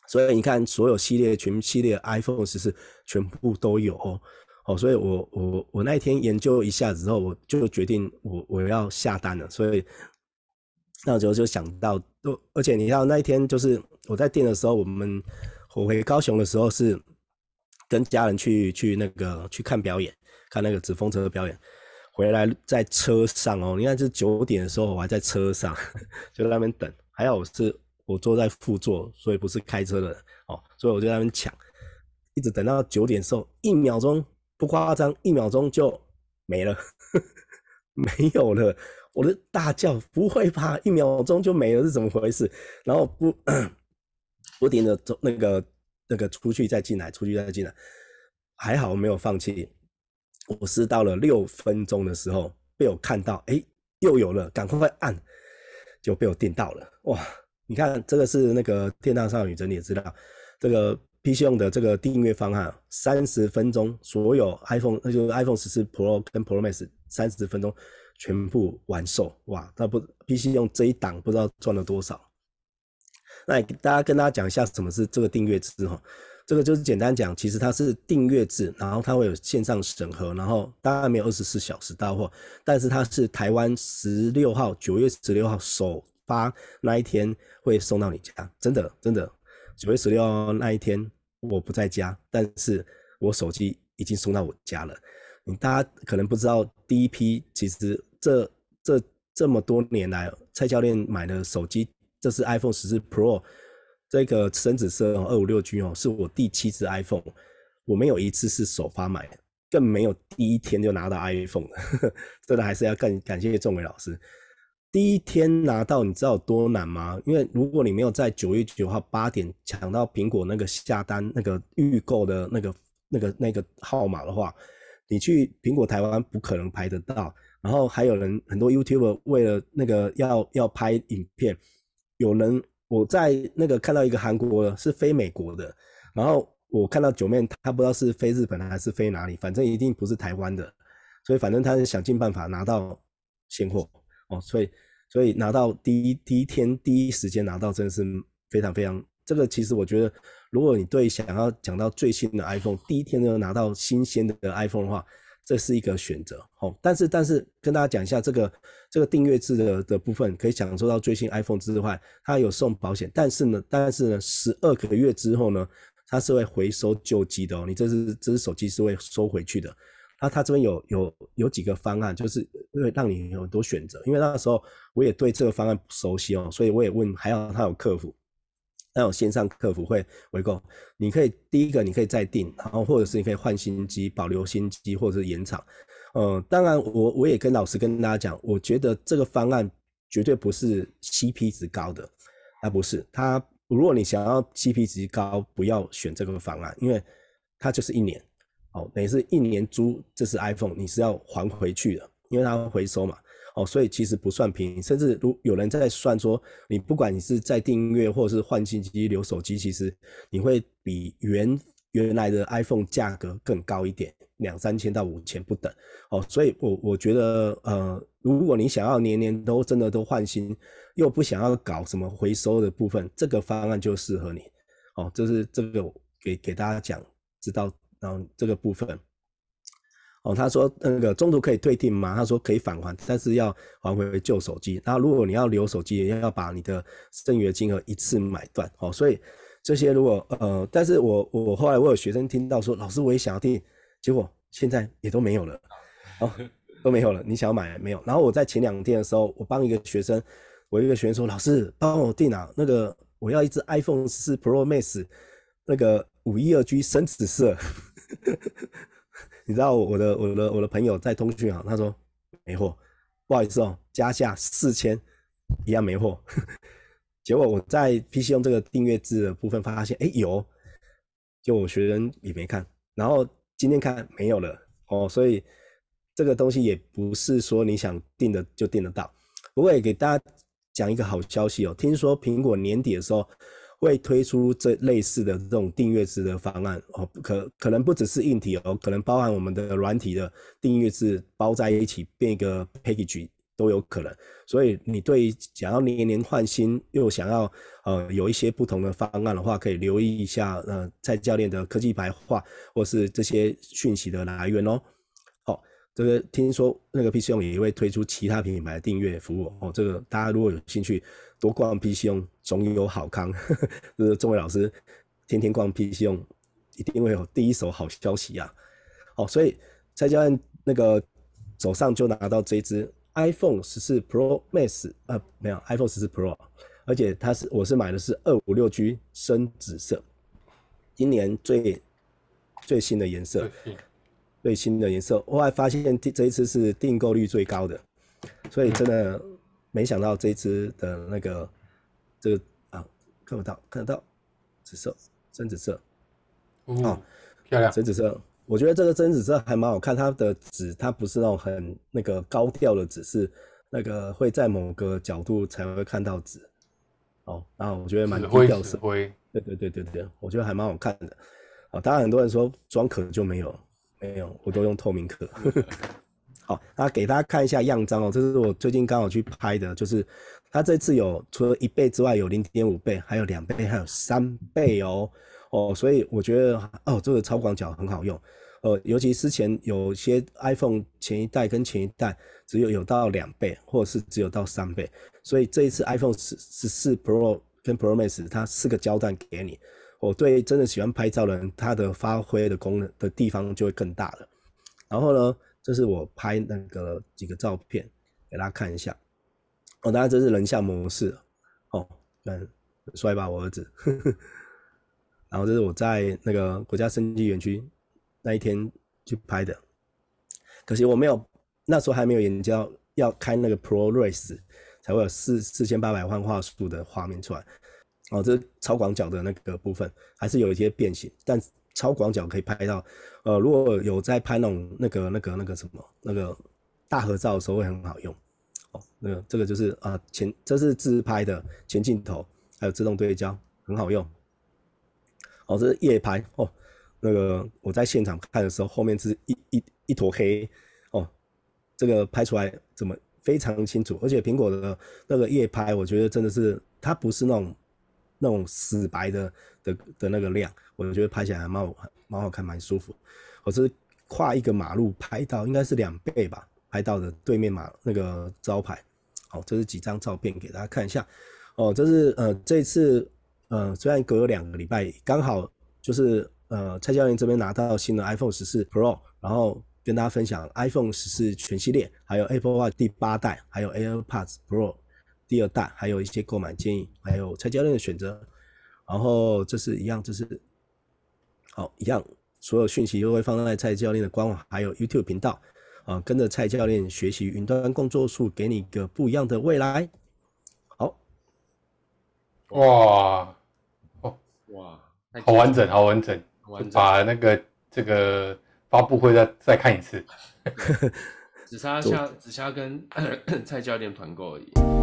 所以你看所有系列全系列 iPhone 十四全部都有哦，哦，所以我我我那一天研究一下之后，我就决定我我要下单了，所以。那时候就想到，都而且你知道那一天就是我在店的时候，我们我回高雄的时候是跟家人去去那个去看表演，看那个纸风车的表演。回来在车上哦，你看这九点的时候我还在车上，<laughs> 就在那边等。还好我是我坐在副座，所以不是开车的人哦，所以我就在那边抢，一直等到九点的时候，一秒钟不夸张，一秒钟就没了，<laughs> 没有了。我的大叫不会吧，一秒钟就没了是怎么回事？然后不不停的走那个那个出去再进来，出去再进来，还好我没有放弃。我是到了六分钟的时候被我看到，哎，又有了，赶快按。就被我订到了。哇，你看这个是那个电獭少女整理的资料，这个 PC 用的这个订阅方案，三十分钟所有 iPhone，那就是 iPhone 十四 Pro 跟 Pro Max 三十分钟全部完售。哇，那不 PC 用这一档不知道赚了多少。那大家跟大家讲一下什么是这个订阅制哈。这个就是简单讲，其实它是订阅制，然后它会有线上审核，然后当然没有二十四小时到货，但是它是台湾十六号，九月十六号首发那一天会送到你家，真的真的，九月十六号那一天我不在家，但是我手机已经送到我家了。你大家可能不知道，第一批其实这这这么多年来，蔡教练买的手机，这是 iPhone 十四 Pro。这个深紫色，二五六 G 哦，是我第七支 iPhone，我没有一次是首发买的，更没有第一天就拿到 iPhone 的，<laughs> 真的还是要更感谢仲伟老师。第一天拿到，你知道有多难吗？因为如果你没有在九月九号八点抢到苹果那个下单那个预购的那个那个那个号码的话，你去苹果台湾不可能排得到。然后还有人很多 YouTuber 为了那个要要拍影片，有人。我在那个看到一个韩国，是飞美国的，然后我看到九妹，他不知道是飞日本还是飞哪里，反正一定不是台湾的，所以反正他是想尽办法拿到现货哦，所以所以拿到第一第一天第一时间拿到，真的是非常非常，这个其实我觉得，如果你对想要讲到最新的 iPhone，第一天就拿到新鲜的 iPhone 的话。这是一个选择，哦，但是但是跟大家讲一下这个这个订阅制的的部分，可以享受到最新 iPhone 之外，它有送保险，但是呢，但是呢，十二个月之后呢，它是会回收旧机的哦，你这是这支手机是会收回去的。那它这边有有有几个方案，就是会让你有很多选择，因为那个时候我也对这个方案不熟悉哦，所以我也问，还好它有客服。那种线上客服会回购，你可以第一个你可以再订，然后或者是你可以换新机、保留新机，或者是延长。呃，当然我我也跟老师跟大家讲，我觉得这个方案绝对不是 CP 值高的，啊不是。它如果你想要 CP 值高，不要选这个方案，因为它就是一年，哦，等于是一年租这是 iPhone，你是要还回去的，因为它会回收嘛。哦，所以其实不算便宜，甚至如有人在算说，你不管你是在订阅或者是换新机留手机，其实你会比原原来的 iPhone 价格更高一点，两三千到五千不等。哦，所以我我觉得，呃，如果你想要年年都真的都换新，又不想要搞什么回收的部分，这个方案就适合你。哦，就是这个给给大家讲，知道，然后这个部分。哦，他说那个中途可以退订吗？他说可以返还，但是要还回旧手机。那如果你要留手机，也要把你的剩余的金额一次买断。哦，所以这些如果呃，但是我我后来我有学生听到说，老师我也想要订，结果现在也都没有了，哦，都没有了。你想要买没有？然后我在前两天的时候，我帮一个学生，我一个学生说，老师帮我订啊，那个我要一支 iPhone 14 Pro Max，那个五一二 G 深紫色。<laughs> 你知道我的我的我的朋友在通讯行，他说没货，不好意思哦，加价四千，一样没货。结果我在 PC 用这个订阅制的部分发现，哎有，就我学生也没看，然后今天看没有了哦，所以这个东西也不是说你想订的就订得到。不过也给大家讲一个好消息哦，听说苹果年底的时候。会推出这类似的这种订阅制的方案哦，可可能不只是硬体哦，可能包含我们的软体的订阅制包在一起变一个 package 都有可能。所以你对想要年年换新又想要呃有一些不同的方案的话，可以留意一下呃蔡教练的科技白话或是这些讯息的来源哦。好、这个听说那个 PC 用也会推出其他品牌的订阅服务哦，这个大家如果有兴趣。多逛 PC 用，总有好康。<laughs> 就是仲伟老师天天逛 PC 用，一定会有第一手好消息啊！好，所以蔡教练那个手上就拿到这支 iPhone 十四 Pro Max，呃，没有 iPhone 十四 Pro，而且它是我是买的是二五六 G 深紫色，今年最最新的颜色，最新的颜色。我还发现这一次是订购率最高的，所以真的。没想到这一支的那个这个啊，看不到，看得到，紫色，深紫色，哦，漂亮，深紫色。我觉得这个深紫色还蛮好看，它的紫它不是那种很那个高调的紫，是那个会在某个角度才会看到纸。哦，然后我觉得蛮低调色，对对对对对，我觉得还蛮好看的。啊，当然很多人说装壳就没有，没有，我都用透明壳。<laughs> 好，那给大家看一下样张哦，这是我最近刚好去拍的，就是它这次有除了一倍之外，有零点五倍，还有两倍，还有三倍哦。哦，所以我觉得哦，这个超广角很好用。呃，尤其之前有些 iPhone 前一代跟前一代只有有到两倍，或者是只有到三倍，所以这一次 iPhone 十十四 Pro 跟 Pro Max 它四个焦段给你，我对真的喜欢拍照的人，它的发挥的功能的地方就会更大了。然后呢，这是我拍那个几个照片给大家看一下。哦，当然这是人像模式哦，很帅吧，我儿子。呵呵，然后这是我在那个国家生技园区。那一天去拍的，可惜我没有，那时候还没有研究要开那个 Pro Race，才会有四四千八百万画素的画面出来。哦，这是超广角的那个部分还是有一些变形，但超广角可以拍到。呃，如果有在拍那种那个那个那个什么那个大合照的时候会很好用。哦，那个这个就是啊前这是自拍的前镜头，还有自动对焦，很好用。哦，这是夜拍哦。那个我在现场看的时候，后面是一一一坨黑哦，这个拍出来怎么非常清楚？而且苹果的那个夜拍，我觉得真的是它不是那种那种死白的的的那个亮，我觉得拍起来还蛮蛮好看，蛮舒服。我是跨一个马路拍到，应该是两倍吧，拍到的对面马那个招牌。好，这是几张照片给大家看一下。哦，这是呃这次呃虽然隔了两个礼拜，刚好就是。呃，蔡教练这边拿到新的 iPhone 十四 Pro，然后跟大家分享 iPhone 十四全系列，还有 Apple Watch 第八代，还有 AirPods Pro 第二代，还有一些购买建议，还有蔡教练的选择。然后这是一样，这是好一样，所有讯息都会放在蔡教练的官网，还有 YouTube 频道啊，跟着蔡教练学习云端工作术，给你一个不一样的未来。好，哇，哦，哇，好完整，好完整。把那个这个发布会再再看一次，只差下只差跟 <coughs> 蔡教练团购而已。